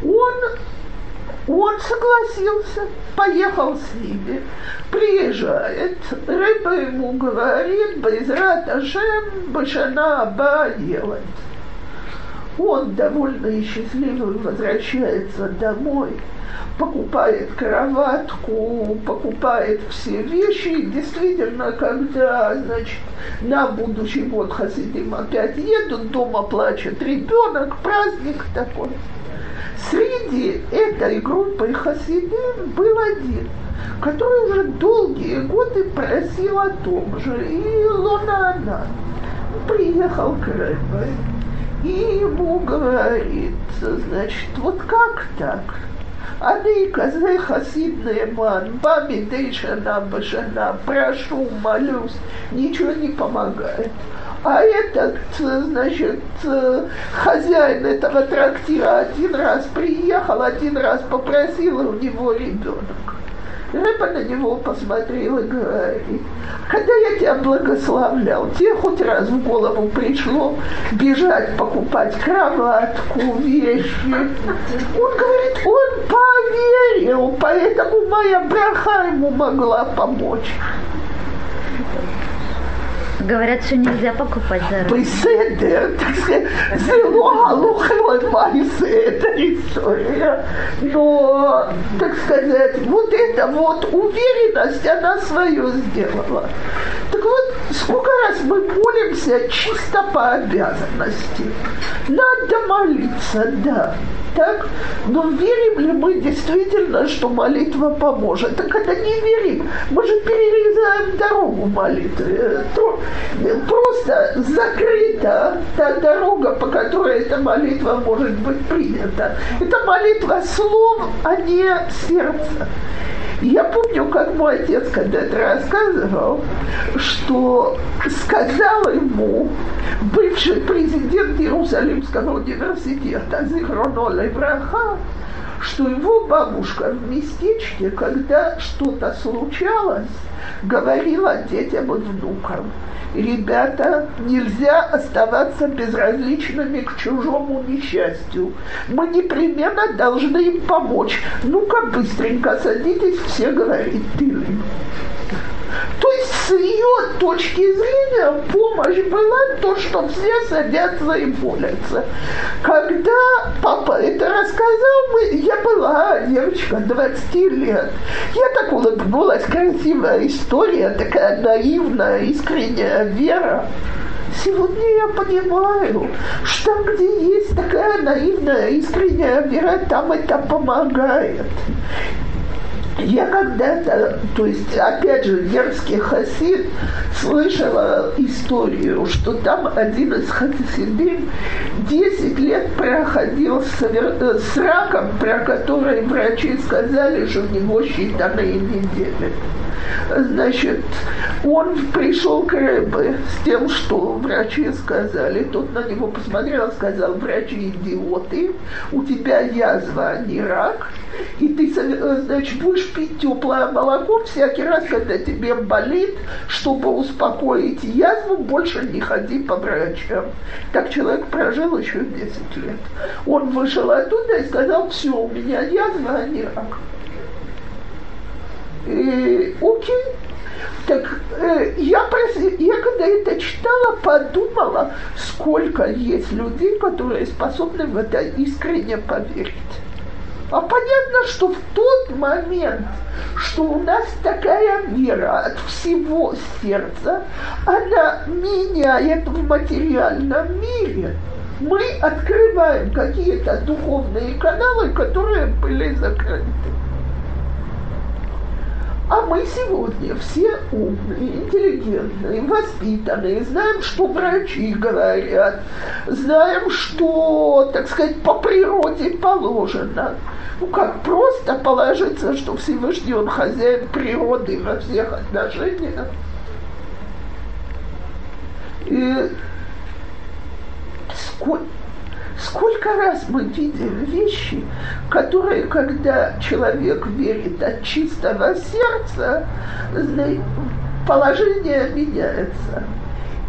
Он он согласился, поехал с ними, приезжает, рыба ему говорит, Байзрат Ашем Башана Аба делать. Он довольно счастливый возвращается домой, покупает кроватку, покупает все вещи. И действительно, когда, значит, на будущий год Хасидим опять едут, дома плачет ребенок, праздник такой – Среди этой группы Хасидин был один, который уже долгие годы просил о том же, и Луна приехал к Рэбе, и ему говорит, значит, вот как так? Они, козы хасидные ман, бами дышана башана, прошу, молюсь, ничего не помогает. А этот, значит, хозяин этого трактира один раз приехал, один раз попросил, у него ребенок. Рэба на него посмотрел и говорит, когда я тебя благословлял, тебе хоть раз в голову пришло бежать покупать кроватку, вещи. Он говорит, он поверил, поэтому моя браха ему могла помочь говорят, что нельзя покупать за руку. Так сказать, это история. Но, так сказать, вот эта вот уверенность, она свое сделала. Так вот, сколько раз мы молимся чисто по обязанности. Надо молиться, да так? Но верим ли мы действительно, что молитва поможет? Так когда не верим, мы же перерезаем дорогу молитвы. То просто закрыта та дорога, по которой эта молитва может быть принята. Это молитва слов, а не сердца. Я помню, как мой отец когда-то рассказывал, что сказал ему бывший президент Иерусалимского университета Зихроно Левраха, что его бабушка в местечке, когда что-то случалось, говорила детям и внукам, ребята, нельзя оставаться безразличными к чужому несчастью. Мы непременно должны им помочь. Ну-ка, быстренько садитесь, все говорить тылым. То есть с ее точки зрения помощь была то, что все садятся и молятся. Когда папа это рассказал, я была девочка 20 лет. Я так улыбнулась, красивая история, такая наивная, искренняя вера. Сегодня я понимаю, что там, где есть такая наивная, искренняя вера, там это помогает. Я когда-то, то есть, опять же, дерзкий хасид, слышала историю, что там один из хасидим 10 лет проходил э, с раком, про который врачи сказали, что у него считанные недели. Значит, он пришел к Рэбе с тем, что врачи сказали. Тот на него посмотрел, сказал, врачи идиоты, у тебя язва, а не рак, и ты, значит, будешь пить теплое молоко всякий раз, когда тебе болит, чтобы успокоить язву, больше не ходи по врачам. Так человек прожил еще 10 лет. Он вышел оттуда и сказал, все, у меня язва, а не рак. И, окей. Так э, я, прос... я когда это читала, подумала, сколько есть людей, которые способны в это искренне поверить. А понятно, что в тот момент, что у нас такая вера от всего сердца, она меняет в материальном мире. Мы открываем какие-то духовные каналы, которые были закрыты. А мы сегодня все умные, интеллигентные, воспитанные, знаем, что врачи говорят, знаем, что, так сказать, по природе положено. Ну как, просто положиться, что Всевышний Он хозяин природы во всех отношениях. И сколько Сколько раз мы видим вещи, которые, когда человек верит от чистого сердца, положение меняется.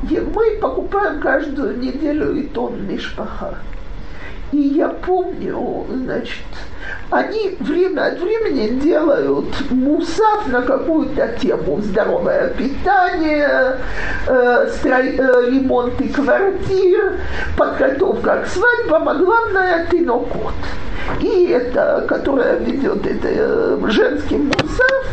И мы покупаем каждую неделю и тон мишпаха. И я помню, значит, они время от времени делают мусав на какую-то тему. Здоровое питание, э, строй, э, ремонты квартир, подготовка к свадьбам, а главное – тинокот. И это, которая ведет это э, женский мусав,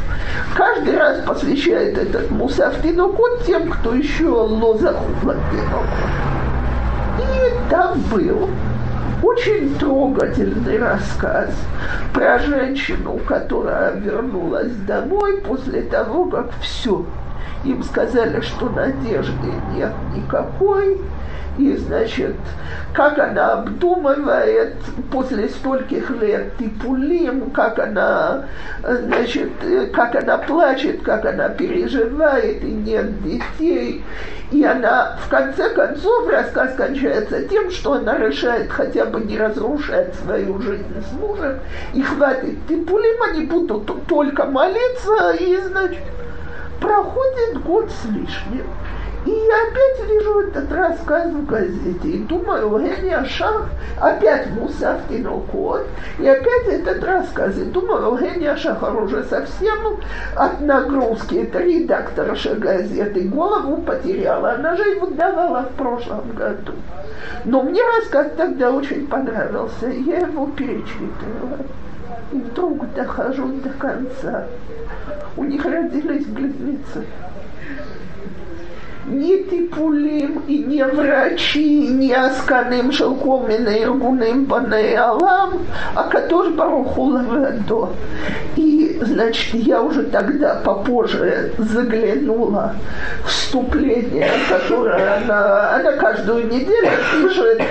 каждый раз посвящает этот мусав тинокот тем, кто еще лозахула тинокот. И там был очень трогательный рассказ про женщину, которая вернулась домой после того, как все. Им сказали, что надежды нет никакой, и, значит, как она обдумывает после стольких лет типулим, как она, значит, как она плачет, как она переживает, и нет детей. И она, в конце концов, рассказ кончается тем, что она решает хотя бы не разрушать свою жизнь с мужем, и хватит типулим, они будут только молиться, и, значит, проходит год с лишним. И я опять вижу этот рассказ в газете и думаю, Евгения Шах, опять Мусав Тинокот, и опять этот рассказ. И думаю, Евгения Шахар уже совсем от нагрузки, это редакторша газеты, голову потеряла. Она же его давала в прошлом году. Но мне рассказ тогда очень понравился, я его перечитывала. И вдруг дохожу до конца. У них родились близнецы не טיפולים, היא נהיה וראצ'י, נהיה не של כל מיני ארגונים בני а который ברוך הוא И, значит, я уже тогда попозже заглянула в вступление, которое она, она каждую неделю пишет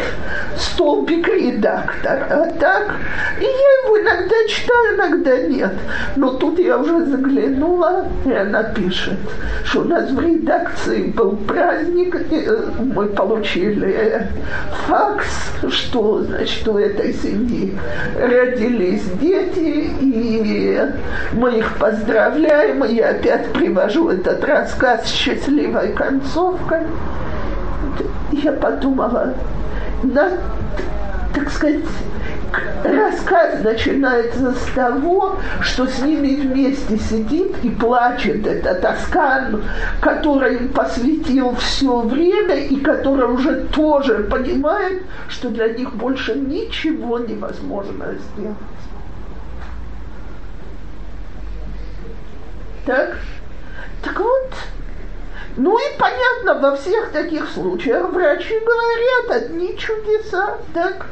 столбик редактора. А так, и я его иногда читаю, иногда нет. Но тут я уже заглянула, и она пишет, что у нас в редакции был праздник, и мы получили факс, что, значит, у этой семьи родились дети, и мы их поздравляем, и я опять привожу этот рассказ с счастливой концовкой. Я подумала, на, так сказать, рассказ начинается с того, что с ними вместе сидит и плачет этот Аскан, который посвятил все время и который уже тоже понимает, что для них больше ничего невозможно сделать. Так? Так вот, ну и понятно, во всех таких случаях врачи говорят одни чудеса, так?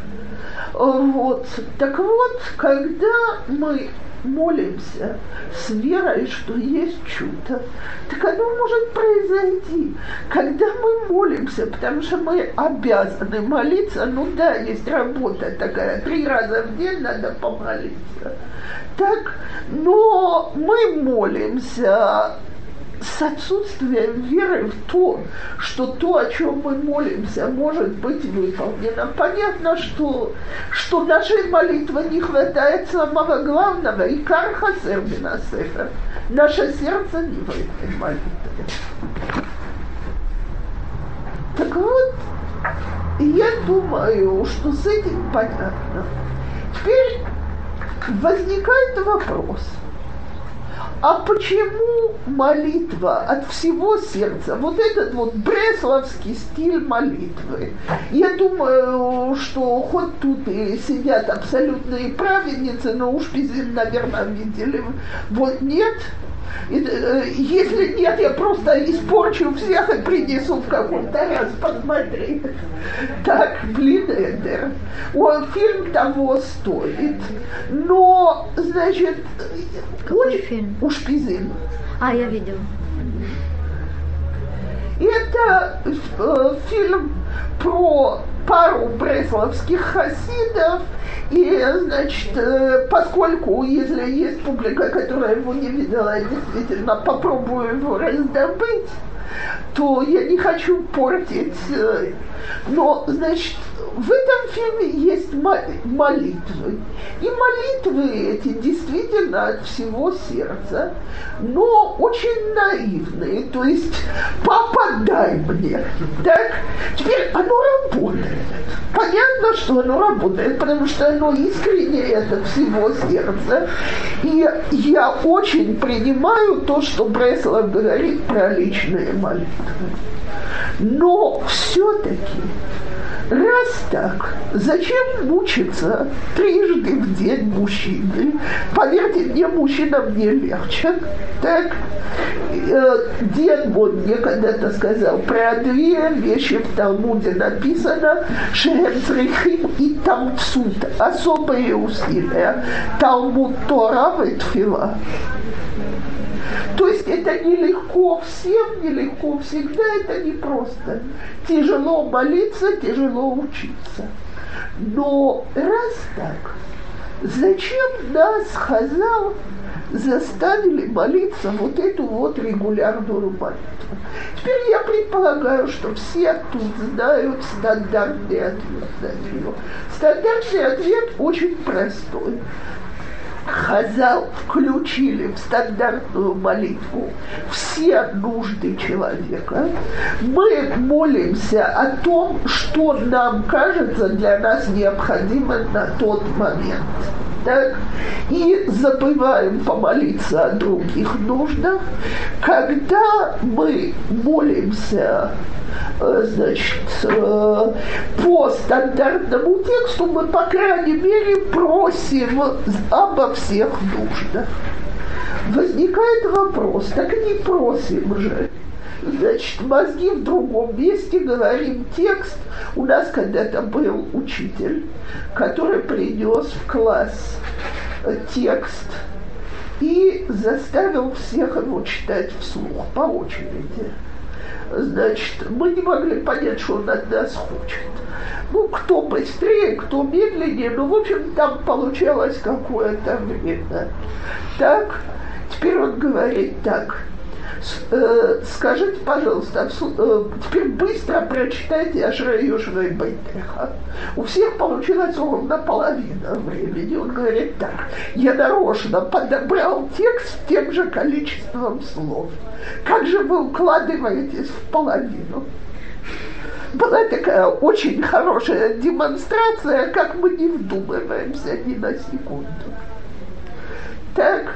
Вот. Так вот, когда мы молимся с верой, что есть чудо, так оно может произойти. Когда мы молимся, потому что мы обязаны молиться, ну да, есть работа такая, три раза в день надо помолиться. Так, но мы молимся с отсутствием веры в то, что то, о чем мы молимся, может быть выполнено. Понятно, что, что нашей молитвы не хватает самого главного, и карха сербина сефер. Наше сердце не в этой молитве. Так вот, я думаю, что с этим понятно. Теперь возникает вопрос – а почему молитва от всего сердца, вот этот вот бресловский стиль молитвы, я думаю, что хоть тут и сидят абсолютные праведницы, но уж наверное, видели, вот нет, если нет, я просто испорчу всех и принесу в какой-то раз посмотреть. Так, блин, Эдер. Он фильм того стоит. Но, значит... Какой очень... фильм? У Шпизин. А, я видел. Это э, фильм про пару бресловских хасидов, и, значит, э, поскольку, если есть публика, которая его не видела, я действительно попробую его раздобыть, то я не хочу портить. Э, но, значит, в этом фильме есть молитвы. И молитвы эти действительно от всего сердца, но очень наивные. То есть, папа, дай мне. Так, теперь оно работает. Понятно, что оно работает, потому что оно искреннее от всего сердца. И я очень принимаю то, что Бреслов говорит про личные молитвы. Но все-таки Раз так, зачем мучиться трижды в день мужчины? Поверьте мне, мужчинам не легче. Так, э, дед вот мне когда-то сказал про две вещи в Талмуде написано, Шехем и Тамцут, особые усилия. Талмуд Тора и. Есть это нелегко всем, нелегко всегда, это непросто. Тяжело молиться, тяжело учиться. Но раз так, зачем нас, Хазал, заставили молиться вот эту вот регулярную молитву. Теперь я предполагаю, что все тут знают стандартный ответ на нее. Стандартный ответ очень простой. Хазал включили в стандартную молитву все нужды человека. Мы молимся о том, что нам кажется для нас необходимо на тот момент. Так? И забываем помолиться о других нуждах. Когда мы молимся Э, значит, э, по стандартному тексту мы, по крайней мере, просим обо всех нуждах. Возникает вопрос, так не просим же. Значит, мозги в другом месте, говорим текст. У нас когда-то был учитель, который принес в класс текст и заставил всех его читать вслух по очереди. Значит, мы не могли понять, что он от нас хочет. Ну, кто быстрее, кто медленнее, ну, в общем, там получалось какое-то время. Так, теперь он говорит так – скажите, пожалуйста, э, теперь быстро прочитайте Ашраюшвей Бейтеха. У всех получилось ровно половина времени. Он говорит так, я нарочно подобрал текст с тем же количеством слов. Как же вы укладываетесь в половину? была такая очень хорошая демонстрация, как мы не вдумываемся ни на секунду. Так,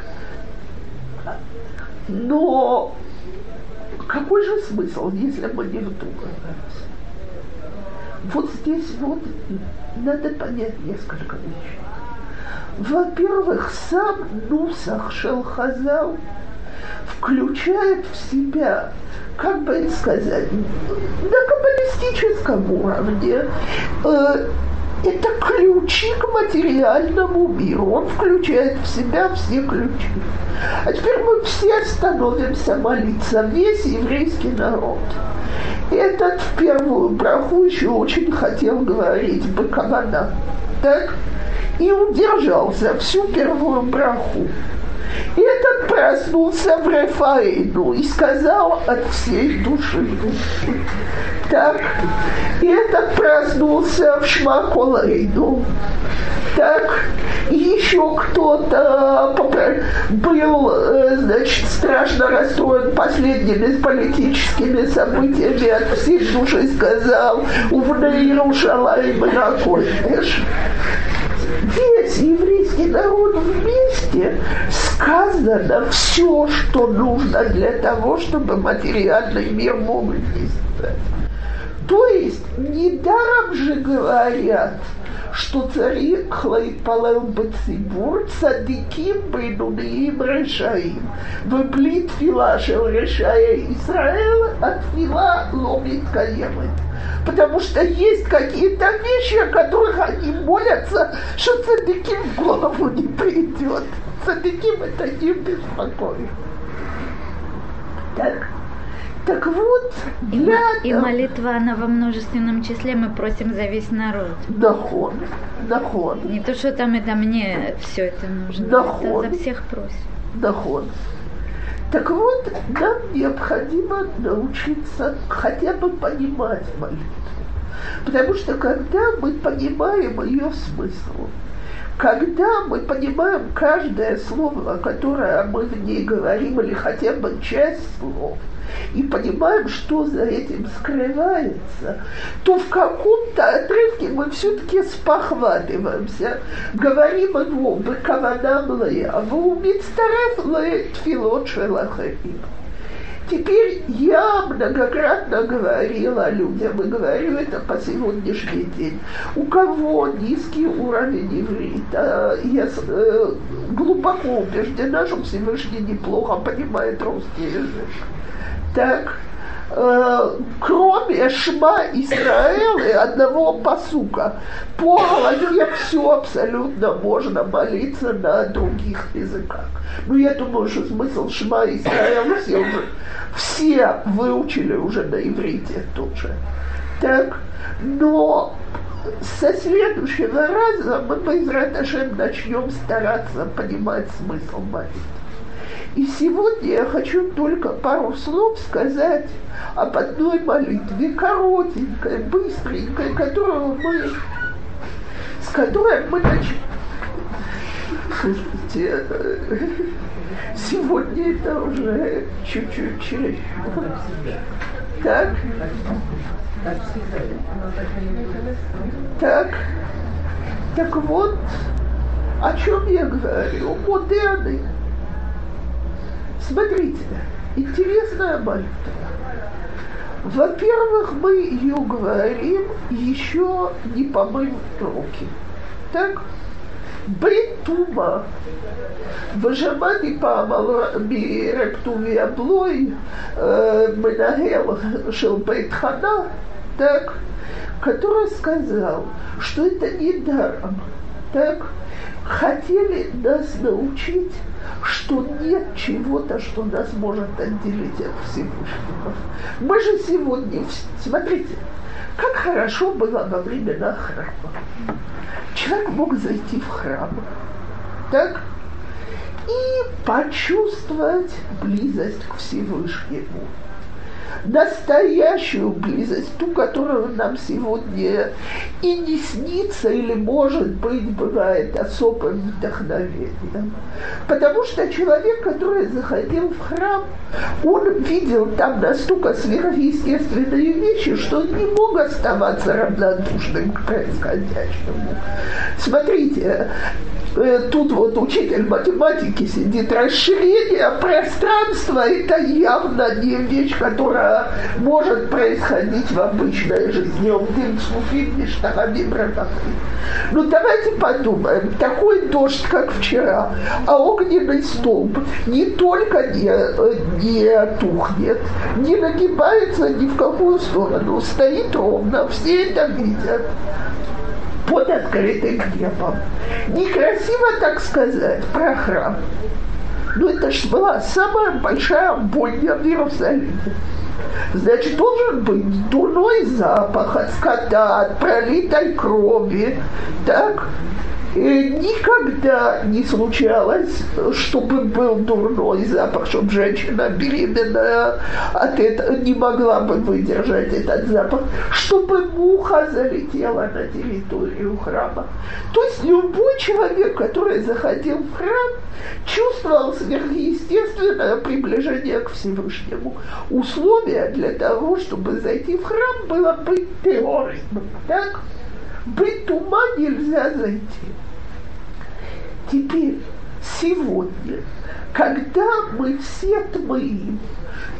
но какой же смысл, если мы не вдумываемся? Вот здесь вот надо понять несколько вещей. Во-первых, сам Нусах Шелхазал включает в себя, как бы сказать, на каббалистическом уровне э, это ключи к материальному миру. Он включает в себя все ключи. А теперь мы все становимся молиться, весь еврейский народ. Этот в первую браху еще очень хотел говорить Бакавана. Так? И удержался всю первую браху. И этот проснулся в Рафаэну и сказал от всей души. Так, и этот проснулся в Шмаколейну. Так, еще кто-то был, э, значит, страшно расстроен последними политическими событиями, от всей души сказал, «Увны Иерушалаем Ракольеш» весь еврейский народ вместе сказано все, что нужно для того, чтобы материальный мир мог действовать. То есть недаром же говорят, что цари Хлайпалел Бацибур цадиким бейнуним решаим. Фила шел решая Израиль, от фила ломит каемет потому что есть какие-то вещи, о которых они молятся, что цадыким в голову не придет. Цадыким это не беспокоит. Так. Так вот, для... И, и молитва, она во множественном числе, мы просим за весь народ. Нахон, нахон. Не то, что там это мне все это нужно. Нахон. Это за всех просим. Нахон. Так вот, нам необходимо научиться хотя бы понимать молитву. Потому что когда мы понимаем ее смысл, когда мы понимаем каждое слово, которое мы в ней говорим, или хотя бы часть слов, и понимаем, что за этим скрывается, то в каком-то отрывке мы все-таки спохватываемся, говорим его «Бекаванам ле, а вы умицтарев ле тфилот шелахарим». Теперь я многократно говорила людям, и говорю это по сегодняшний день, у кого низкий уровень иврита, я э, глубоко убеждена, что Всевышний неплохо понимает русский язык. Так, э, кроме Шма Израиля и одного посука, по голове все абсолютно можно молиться на других языках. Ну, я думаю, что смысл Шма Израиля все уже все выучили уже на иврите тоже. Так, но со следующего раза мы, Байзраташем, начнем стараться понимать смысл молитвы. И сегодня я хочу только пару слов сказать об одной молитве, коротенькой, быстренькой, которую мы, с которой мы начнем. Слушайте, Сегодня это уже чуть-чуть чересчур. Так? Так. Так вот, о чем я говорю? Модерны. Смотрите, интересная молитва. Во-первых, мы ее говорим еще не помыв руки. Так? Бритума. Выжимали по облой э, Менагел Шелбейтхана, так, который сказал, что это не даром. Так, хотели нас научить что нет чего-то, что нас может отделить от Всевышнего. Мы же сегодня, смотрите, как хорошо было во времена храма. Человек мог зайти в храм, так, и почувствовать близость к Всевышнему настоящую близость, ту, которую нам сегодня и не снится, или, может быть, бывает особым вдохновением. Потому что человек, который заходил в храм, он видел там настолько сверхъестественные вещи, что он не мог оставаться равнодушным к происходящему. Смотрите, Э, тут вот учитель математики сидит, расширение пространства – это явно не вещь, которая может происходить в обычной жизни. Штагами Ну давайте подумаем, такой дождь, как вчера, а огненный столб не только не, не тухнет, не нагибается ни в какую сторону, стоит ровно, все это видят под открытым небом. Некрасиво так сказать про храм. Но это же была самая большая бойня в Иерусалиме. Значит, должен быть дурной запах от скота, от пролитой крови, так? Никогда не случалось, чтобы был дурной запах, чтобы женщина беременная от этого не могла бы выдержать этот запах, чтобы муха залетела на территорию храма. То есть любой человек, который заходил в храм, чувствовал сверхъестественное приближение к Всевышнему. Условие для того, чтобы зайти в храм, было быть террористом. Так? Быть ума нельзя зайти. Теперь, сегодня, когда мы все тмоим,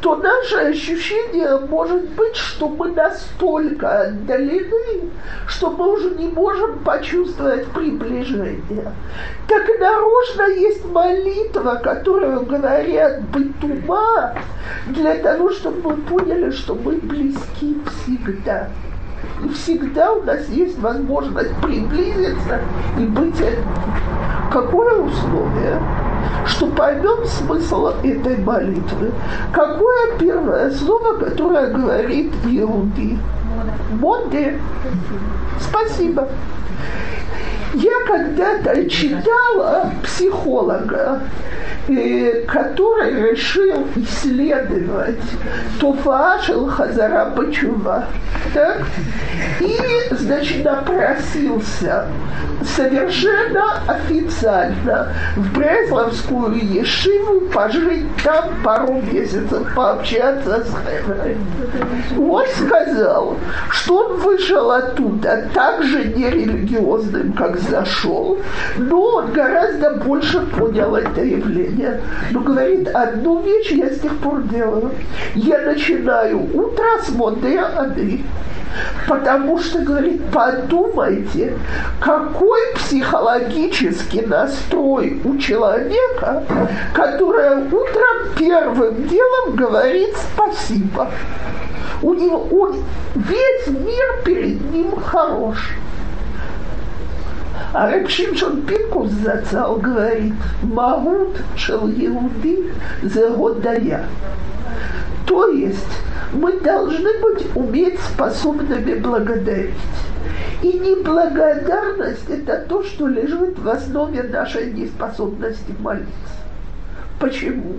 то наше ощущение может быть, что мы настолько отдалены, что мы уже не можем почувствовать приближение. Так нарочно есть молитва, которую говорят быть ума, для того, чтобы мы поняли, что мы близки всегда. И всегда у нас есть возможность приблизиться и быть Какое условие? Что поймем смысл этой молитвы. Какое первое слово, которое говорит Иуди? Моде. Спасибо. Я когда-то читала психолога, э, который решил исследовать Туфашел Хазара Бачува. Так? И, значит, напросился совершенно официально в Бресловскую Ешиву пожить там пару месяцев, пообщаться с Хеврой. Он сказал, что он вышел оттуда так же нерелигиозным, как зашел, но он гораздо больше понял это явление. Но говорит, одну вещь я с тех пор делаю. Я начинаю утро с Моде Ады. Потому что, говорит, подумайте, какой психологический настрой у человека, который утром первым делом говорит спасибо. У него он, весь мир перед ним хорош. А Рэб Шимшон Пинкус зацал говорит, Магут шел Иуди загодая. То есть мы должны быть уметь способными благодарить. И неблагодарность – это то, что лежит в основе нашей неспособности молиться. Почему?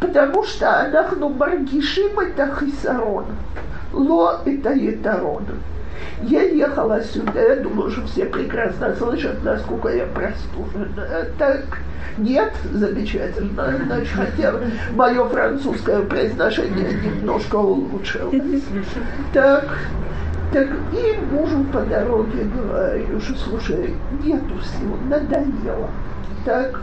Потому что анахну маргишим это хисарон, ло это етарон. Я ехала сюда, я думаю, что все прекрасно слышат, насколько я простужена. Так, нет, замечательно. Значит, хотя мое французское произношение немножко улучшилось. Так, так и мужу по дороге говорю, что слушай, нету сил, надоело. Так,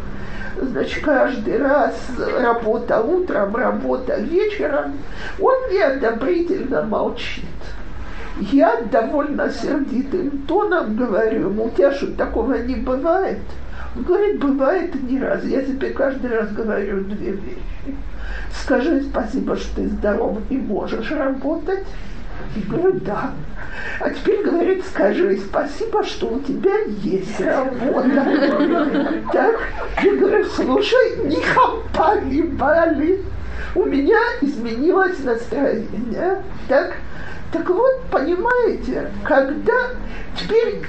значит, каждый раз работа утром, работа вечером, он неодобрительно молчит. Я довольно сердитым тоном говорю ему, у тебя что, такого не бывает? Он говорит, бывает не раз. Я тебе каждый раз говорю две вещи. Скажи спасибо, что ты здоров и можешь работать. Я говорю, да. А теперь говорит, скажи спасибо, что у тебя есть работа. Так, я говорю, слушай, не хапали, бали. У меня изменилось настроение. Так, так вот, понимаете, когда теперь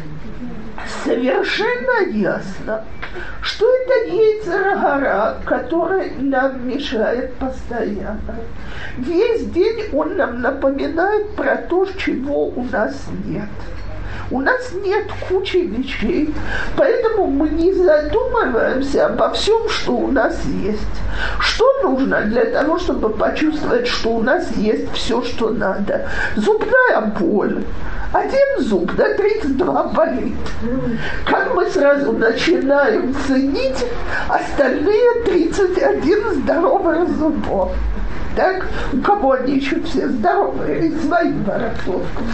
совершенно ясно, что это яйцерогора, который нам мешает постоянно. Весь день он нам напоминает про то, чего у нас нет. У нас нет кучи вещей, поэтому мы не задумываемся обо всем, что у нас есть. Что нужно для того, чтобы почувствовать, что у нас есть все, что надо? Зубная боль. Один зуб на 32 болит. Как мы сразу начинаем ценить остальные 31 здоровых зубов так? У кого они еще все здоровые, и своим воротовком.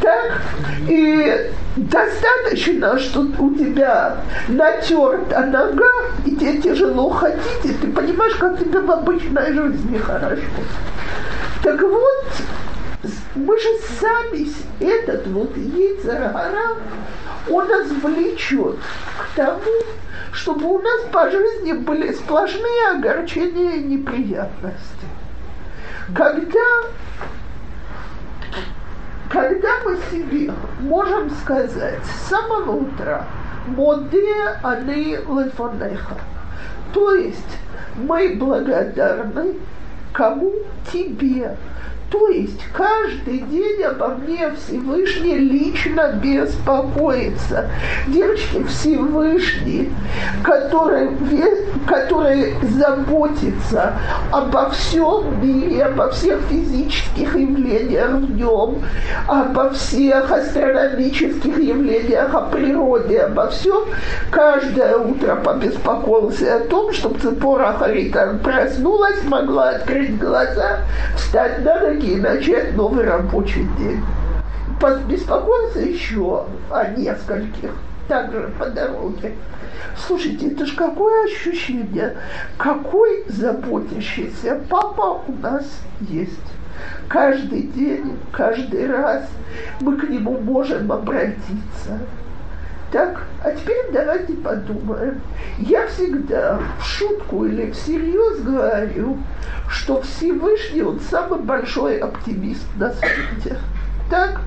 Так? И достаточно, что у тебя натерта нога, и тебе тяжело ходить, и ты понимаешь, как тебе в обычной жизни хорошо. Так вот, мы же сами, этот вот яйцерогора, он нас влечет к тому, чтобы у нас по жизни были сплошные огорчения и неприятности. Когда, когда мы себе можем сказать с самого утра, моде они лефонеха, то есть мы благодарны кому? Тебе. То есть каждый день обо мне Всевышний лично беспокоится. Девочки, Всевышний, который, который заботится обо всем мире, обо всех физических явлениях в нем, обо всех астрономических явлениях, о природе, обо всем, каждое утро побеспокоился о том, чтобы Цепора Харита проснулась, могла открыть глаза, встать на ноги и начать новый рабочий день. Беспокоиться еще о нескольких, также по дороге. Слушайте, это же какое ощущение, какой заботящийся папа у нас есть. Каждый день, каждый раз мы к нему можем обратиться. Так, а теперь давайте подумаем. Я всегда в шутку или всерьез говорю, что Всевышний, он самый большой оптимист на свете. Так?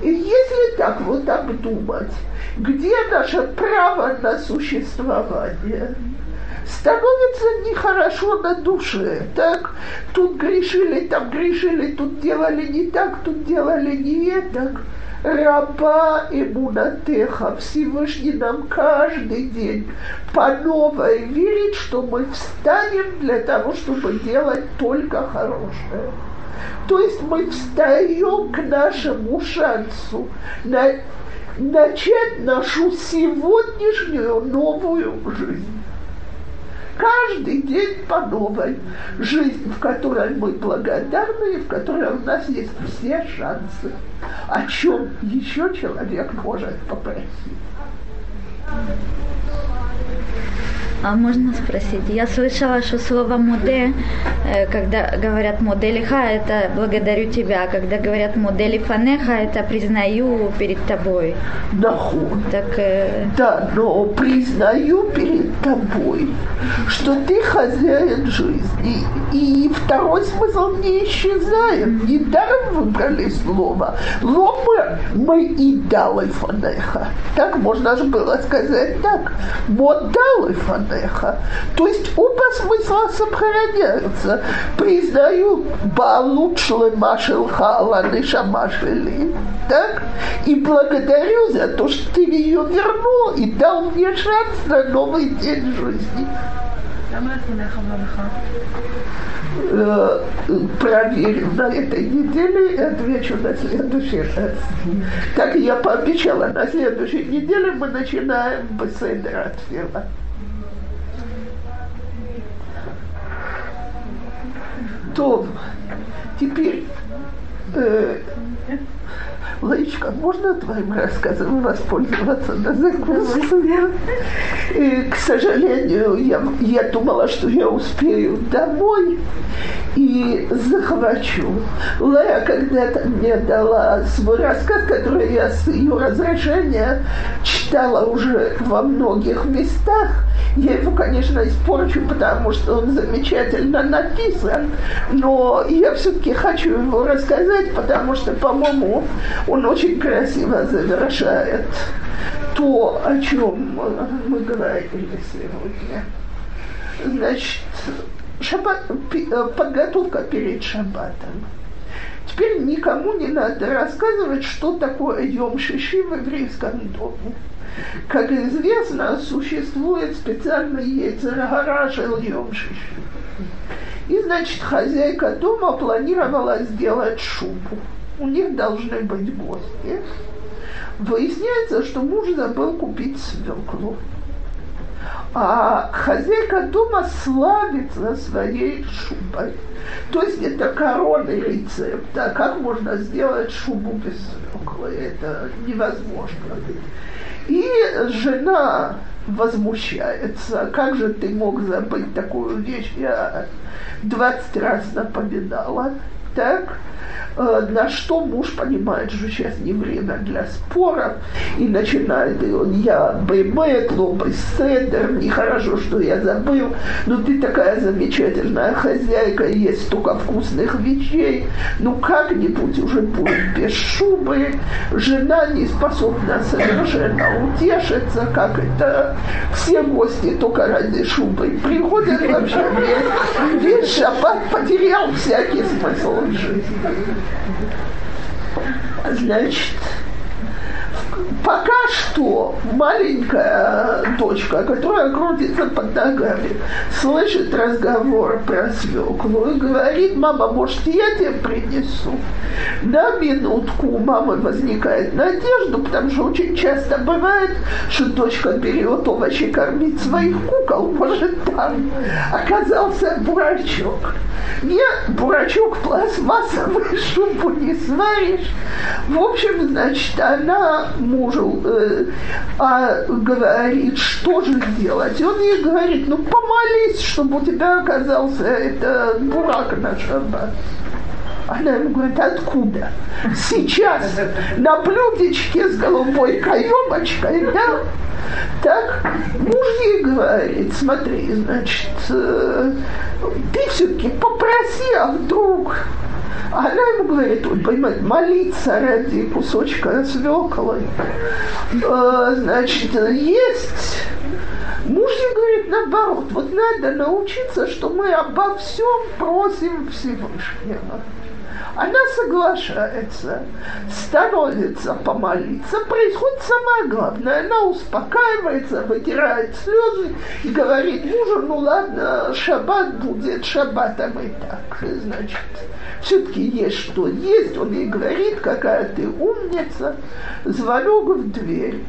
И если так вот обдумать, где наше право на существование, становится нехорошо на душе, так? Тут грешили, там грешили, тут делали не так, тут делали не это раба и мунатеха, Всевышний нам каждый день по новой верит, что мы встанем для того, чтобы делать только хорошее. То есть мы встаем к нашему шансу на, начать нашу сегодняшнюю новую жизнь каждый день по новой. Жизнь, в которой мы благодарны и в которой у нас есть все шансы. О чем еще человек может попросить? А можно спросить? Я слышала, что слово «моде», э, когда говорят «моде лиха», это «благодарю тебя», а когда говорят «моде фанеха», это «признаю перед тобой». Нахуй. Так, э... Да, но признаю перед тобой, что ты хозяин жизни. И второй смысл не исчезает. Недаром выбрали слово. Ломы мы и дали фанеха. Так можно же было сказать так. Модалы фанеха Баалеха. То есть оба смысла сохраняются. Признаю Баалут Шлема Шелха Аланы Шамашели. Так? И благодарю за то, что ты ее вернул и дал мне шанс на новый день жизни. проверю на этой неделе и отвечу на следующий раз. Так я пообещала, на следующей неделе мы начинаем Беседра от Фила. То теперь э, Лаечка, можно твоим рассказом воспользоваться на закуску? И, к сожалению, я, я думала, что я успею домой и захвачу. Лая когда-то мне дала свой рассказ, который я с ее разрешения читала уже во многих местах. Я его, конечно, испорчу, потому что он замечательно написан, но я все-таки хочу его рассказать, потому что, по-моему, он очень красиво завершает то, о чем мы говорили сегодня. Значит, шаббат, подготовка перед шаббатом. Теперь никому не надо рассказывать, что такое Йом Шиши в еврейском доме. Как известно, существует специальный яйцерагара Йом Шиши. И, значит, хозяйка дома планировала сделать шубу. У них должны быть гости. Выясняется, что муж забыл купить свеклу. А хозяйка дома славится своей шубой. То есть это коронный рецепт. А как можно сделать шубу без свеклы? Это невозможно. И жена возмущается. Как же ты мог забыть такую вещь? Я 20 раз напоминала. Так? Э, на что муж понимает, что сейчас не время для споров, и начинает и он, я беймет, лобы седер, нехорошо, что я забыл, но ты такая замечательная хозяйка, есть столько вкусных вещей, ну как-нибудь уже будет без шубы, жена не способна совершенно утешиться, как это все гости только ради шубы приходят вообще, весь, весь шаббат потерял всякий смысл. Значит, пока что маленькая дочка, которая крутится под ногами, слышит разговор про свеклу и говорит, мама, может, я тебе принесу? На минутку у мамы возникает надежда, потому что очень часто бывает, что дочка берет овощи кормить своих кукол, может, там оказался бурачок. Нет, бурачок пластмассовый, шубу не сваришь. В общем, значит, она мужу э, а, говорит, что же делать. И он ей говорит, ну помолись, чтобы у тебя оказался это бурак на шаббат. Она ему говорит, откуда? Сейчас на блюдечке с голубой каемочкой, да? Так, муж ей говорит, смотри, значит, э, ты все-таки попроси, а вдруг она ему говорит, он понимает, молиться ради кусочка свеклы. Э, значит, есть. Муж ей говорит наоборот, вот надо научиться, что мы обо всем просим Всевышнего. Она соглашается, становится помолиться, происходит самое главное. Она успокаивается, вытирает слезы и говорит мужу, ну ладно, шаббат будет шаббатом и так. Значит, все-таки есть что есть. Он ей говорит, какая ты умница. Звонок в дверь.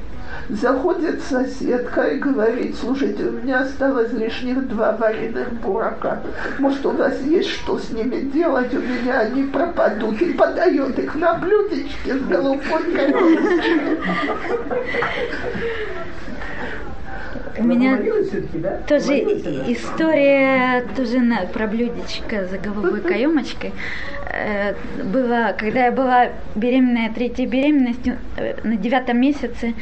Заходит соседка и говорит, слушайте, у меня осталось лишних два вареных бурака. Может, у вас есть что с ними делать, у меня они пропадут. И подает их на блюдечке с голубой у меня тоже история тоже на, про блюдечко за голубой каемочкой. Э, было, когда я была беременная третьей беременностью, э, на девятом месяце,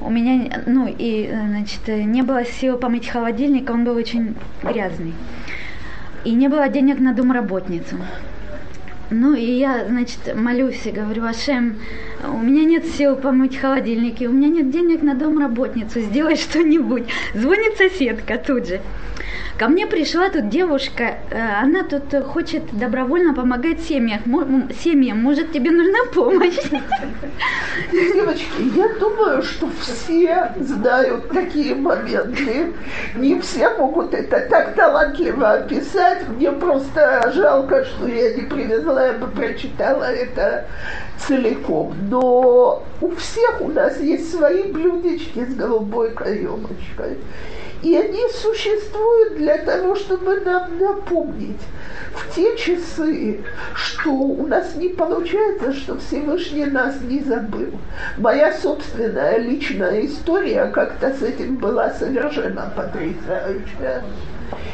у меня, ну, и, значит, не было сил помыть холодильник, он был очень грязный. И не было денег на домработницу. Ну, и я, значит, молюсь и говорю, Ашем, у меня нет сил помыть холодильники, у меня нет денег на домработницу, сделай что-нибудь. Звонит соседка тут же. Ко мне пришла тут девушка, э, она тут хочет добровольно помогать семьям. семьям. Может, тебе нужна помощь? Девочки, я думаю, что все знают такие моменты. Не все могут это так талантливо описать. Мне просто жалко, что я не привезла, я бы прочитала это целиком. Но у всех у нас есть свои блюдечки с голубой каемочкой. И они существуют для того, чтобы нам напомнить в те часы, что у нас не получается, что Всевышний нас не забыл. Моя собственная личная история как-то с этим была совершенно потрясающая.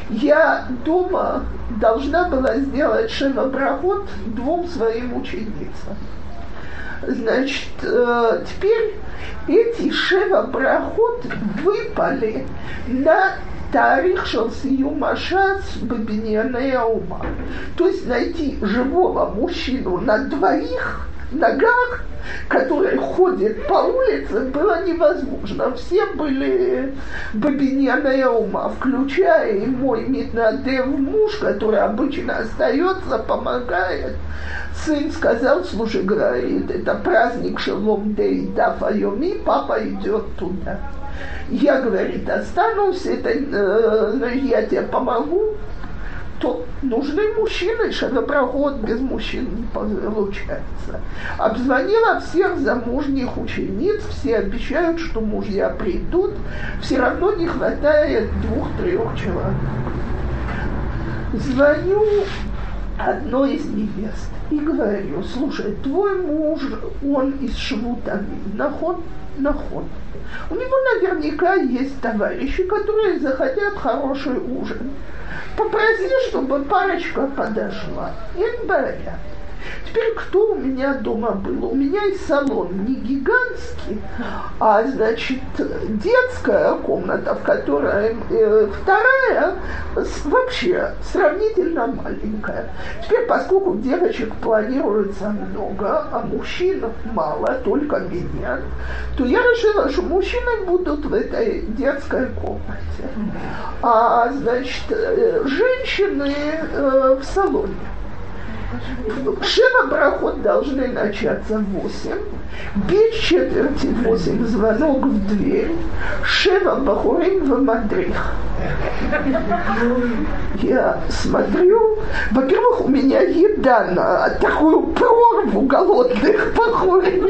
Я дома должна была сделать шевобрахот двум своим ученицам. Значит, э, теперь эти шева брахот выпали на тарих шалсиюма шас бабиньяная ума. То есть найти живого мужчину на двоих ногах, который ходит по улице, было невозможно. Все были бабиньяная ума, включая и мой Митнадев муж, который обычно остается, помогает сын сказал, слушай, говорит, это праздник Шелом Дей Дафайоми, папа идет туда. Я, говорит, останусь, это, э, я тебе помогу, то нужны мужчины, шагопроход без мужчин не получается. Обзвонила всех замужних учениц, все обещают, что мужья придут, все равно не хватает двух-трех человек. Звоню одной из невест и говорю, слушай, твой муж, он из Швутами, нахон, нахон. У него наверняка есть товарищи, которые захотят хороший ужин. Попроси, чтобы парочка подошла. Им говорят. Теперь кто у меня дома был? У меня и салон не гигантский, а, значит, детская комната, в которой э, вторая вообще сравнительно маленькая. Теперь, поскольку девочек планируется много, а мужчин мало, только меня, то я решила, что мужчины будут в этой детской комнате, а, значит, э, женщины э, в салоне. Шева брахот должны начаться в 8. Без четверти 8 звонок в дверь. Шева бахурим в мадрих. Я смотрю, во-первых, у меня еда на такую прорву голодных бахурим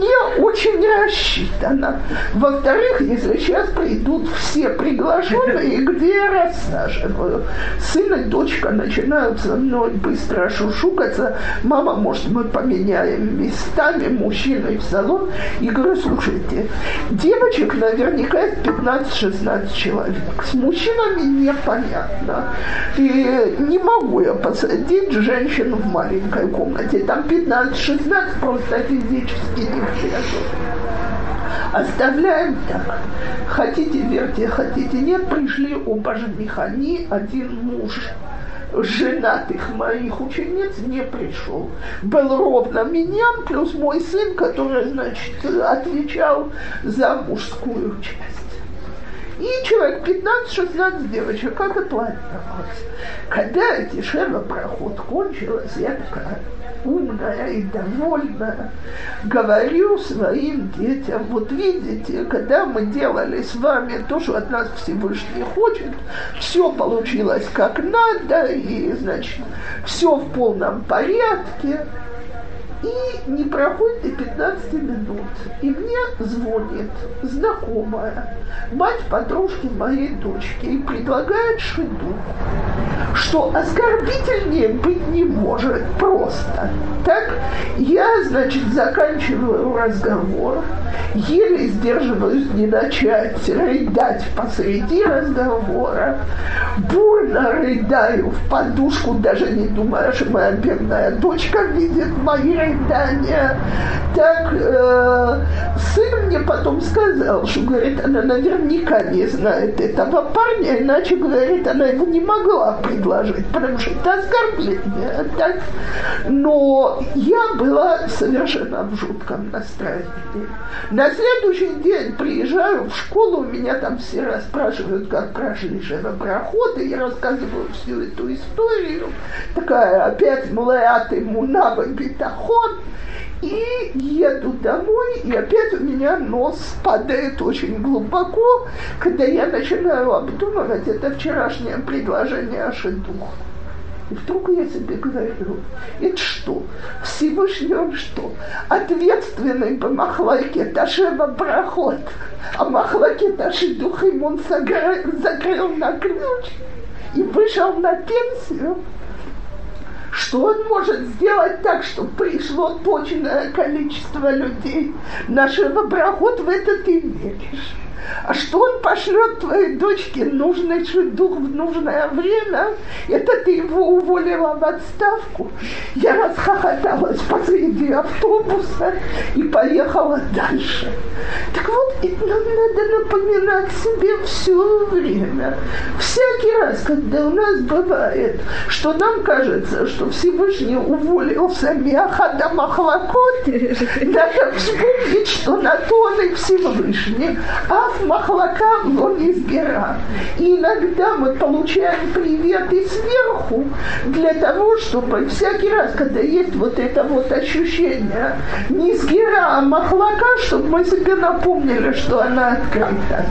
не очень рассчитана. Во-вторых, если сейчас придут все приглашенные, где я рассаживаю. Сын и дочка начинают со мной быстро шушукаться. Мама, может, мы поменяем местами мужчиной в салон. И говорю, слушайте, девочек наверняка 15-16 человек. С мужчинами непонятно. И не могу я посадить женщину в маленькой комнате. Там 15-16 просто физически не влезут. Оставляем так. Хотите верьте, хотите нет, пришли оба жениха, ни один муж женатых моих учениц не пришел. Был ровно меня, плюс мой сын, который, значит, отвечал за мужскую часть. И человек 15-16 девочек, как и планировалось. Когда эти проход кончилась, я такая умная и довольная, говорю своим детям, вот видите, когда мы делали с вами то, что от нас Всевышний хочет, все получилось как надо, и, значит, все в полном порядке, и не проходит и 15 минут. И мне звонит знакомая, мать подружки моей дочки, и предлагает шиду, что оскорбительнее быть не может просто. Так я, значит, заканчиваю разговор, еле сдерживаюсь не начать рыдать посреди разговора, бурно рыдаю в подушку, даже не думая, что моя бедная дочка видит мои рыдания. Так э, сын мне потом сказал, что, говорит, она наверняка не знает этого парня, иначе, говорит, она его не могла предложить, потому что это оскорбление. Так? Но я была совершенно в жутком настроении. На следующий день приезжаю в школу, меня там все расспрашивают, как прошли шероброходы, я рассказываю всю эту историю. Такая опять млеаты мунава битахон, телефон и еду домой, и опять у меня нос падает очень глубоко, когда я начинаю обдумывать это вчерашнее предложение о шедух. И вдруг я себе говорю, это что? Всевышний он что? Ответственный по Махлаке Ташева проход, а Махлаке Таши Духим он закрыл, закрыл на ключ и вышел на пенсию. Что он может сделать так, чтобы пришло точное количество людей? Нашего проход в это ты веришь. А что он пошлет твоей дочке нужный дух в нужное время, это ты его уволила в отставку. Я расхохоталась посреди автобуса и поехала дальше. Так вот, это нам надо напоминать себе все время. Всякий раз, когда у нас бывает, что нам кажется, что Всевышний уволился Миахада Махлакот, надо вспомнить, что на то он и Всевышний. А махлака, но не сгера. И иногда мы получаем приветы сверху для того, чтобы всякий раз, когда есть вот это вот ощущение не сгера, а махлака, чтобы мы себе напомнили, что она открыта.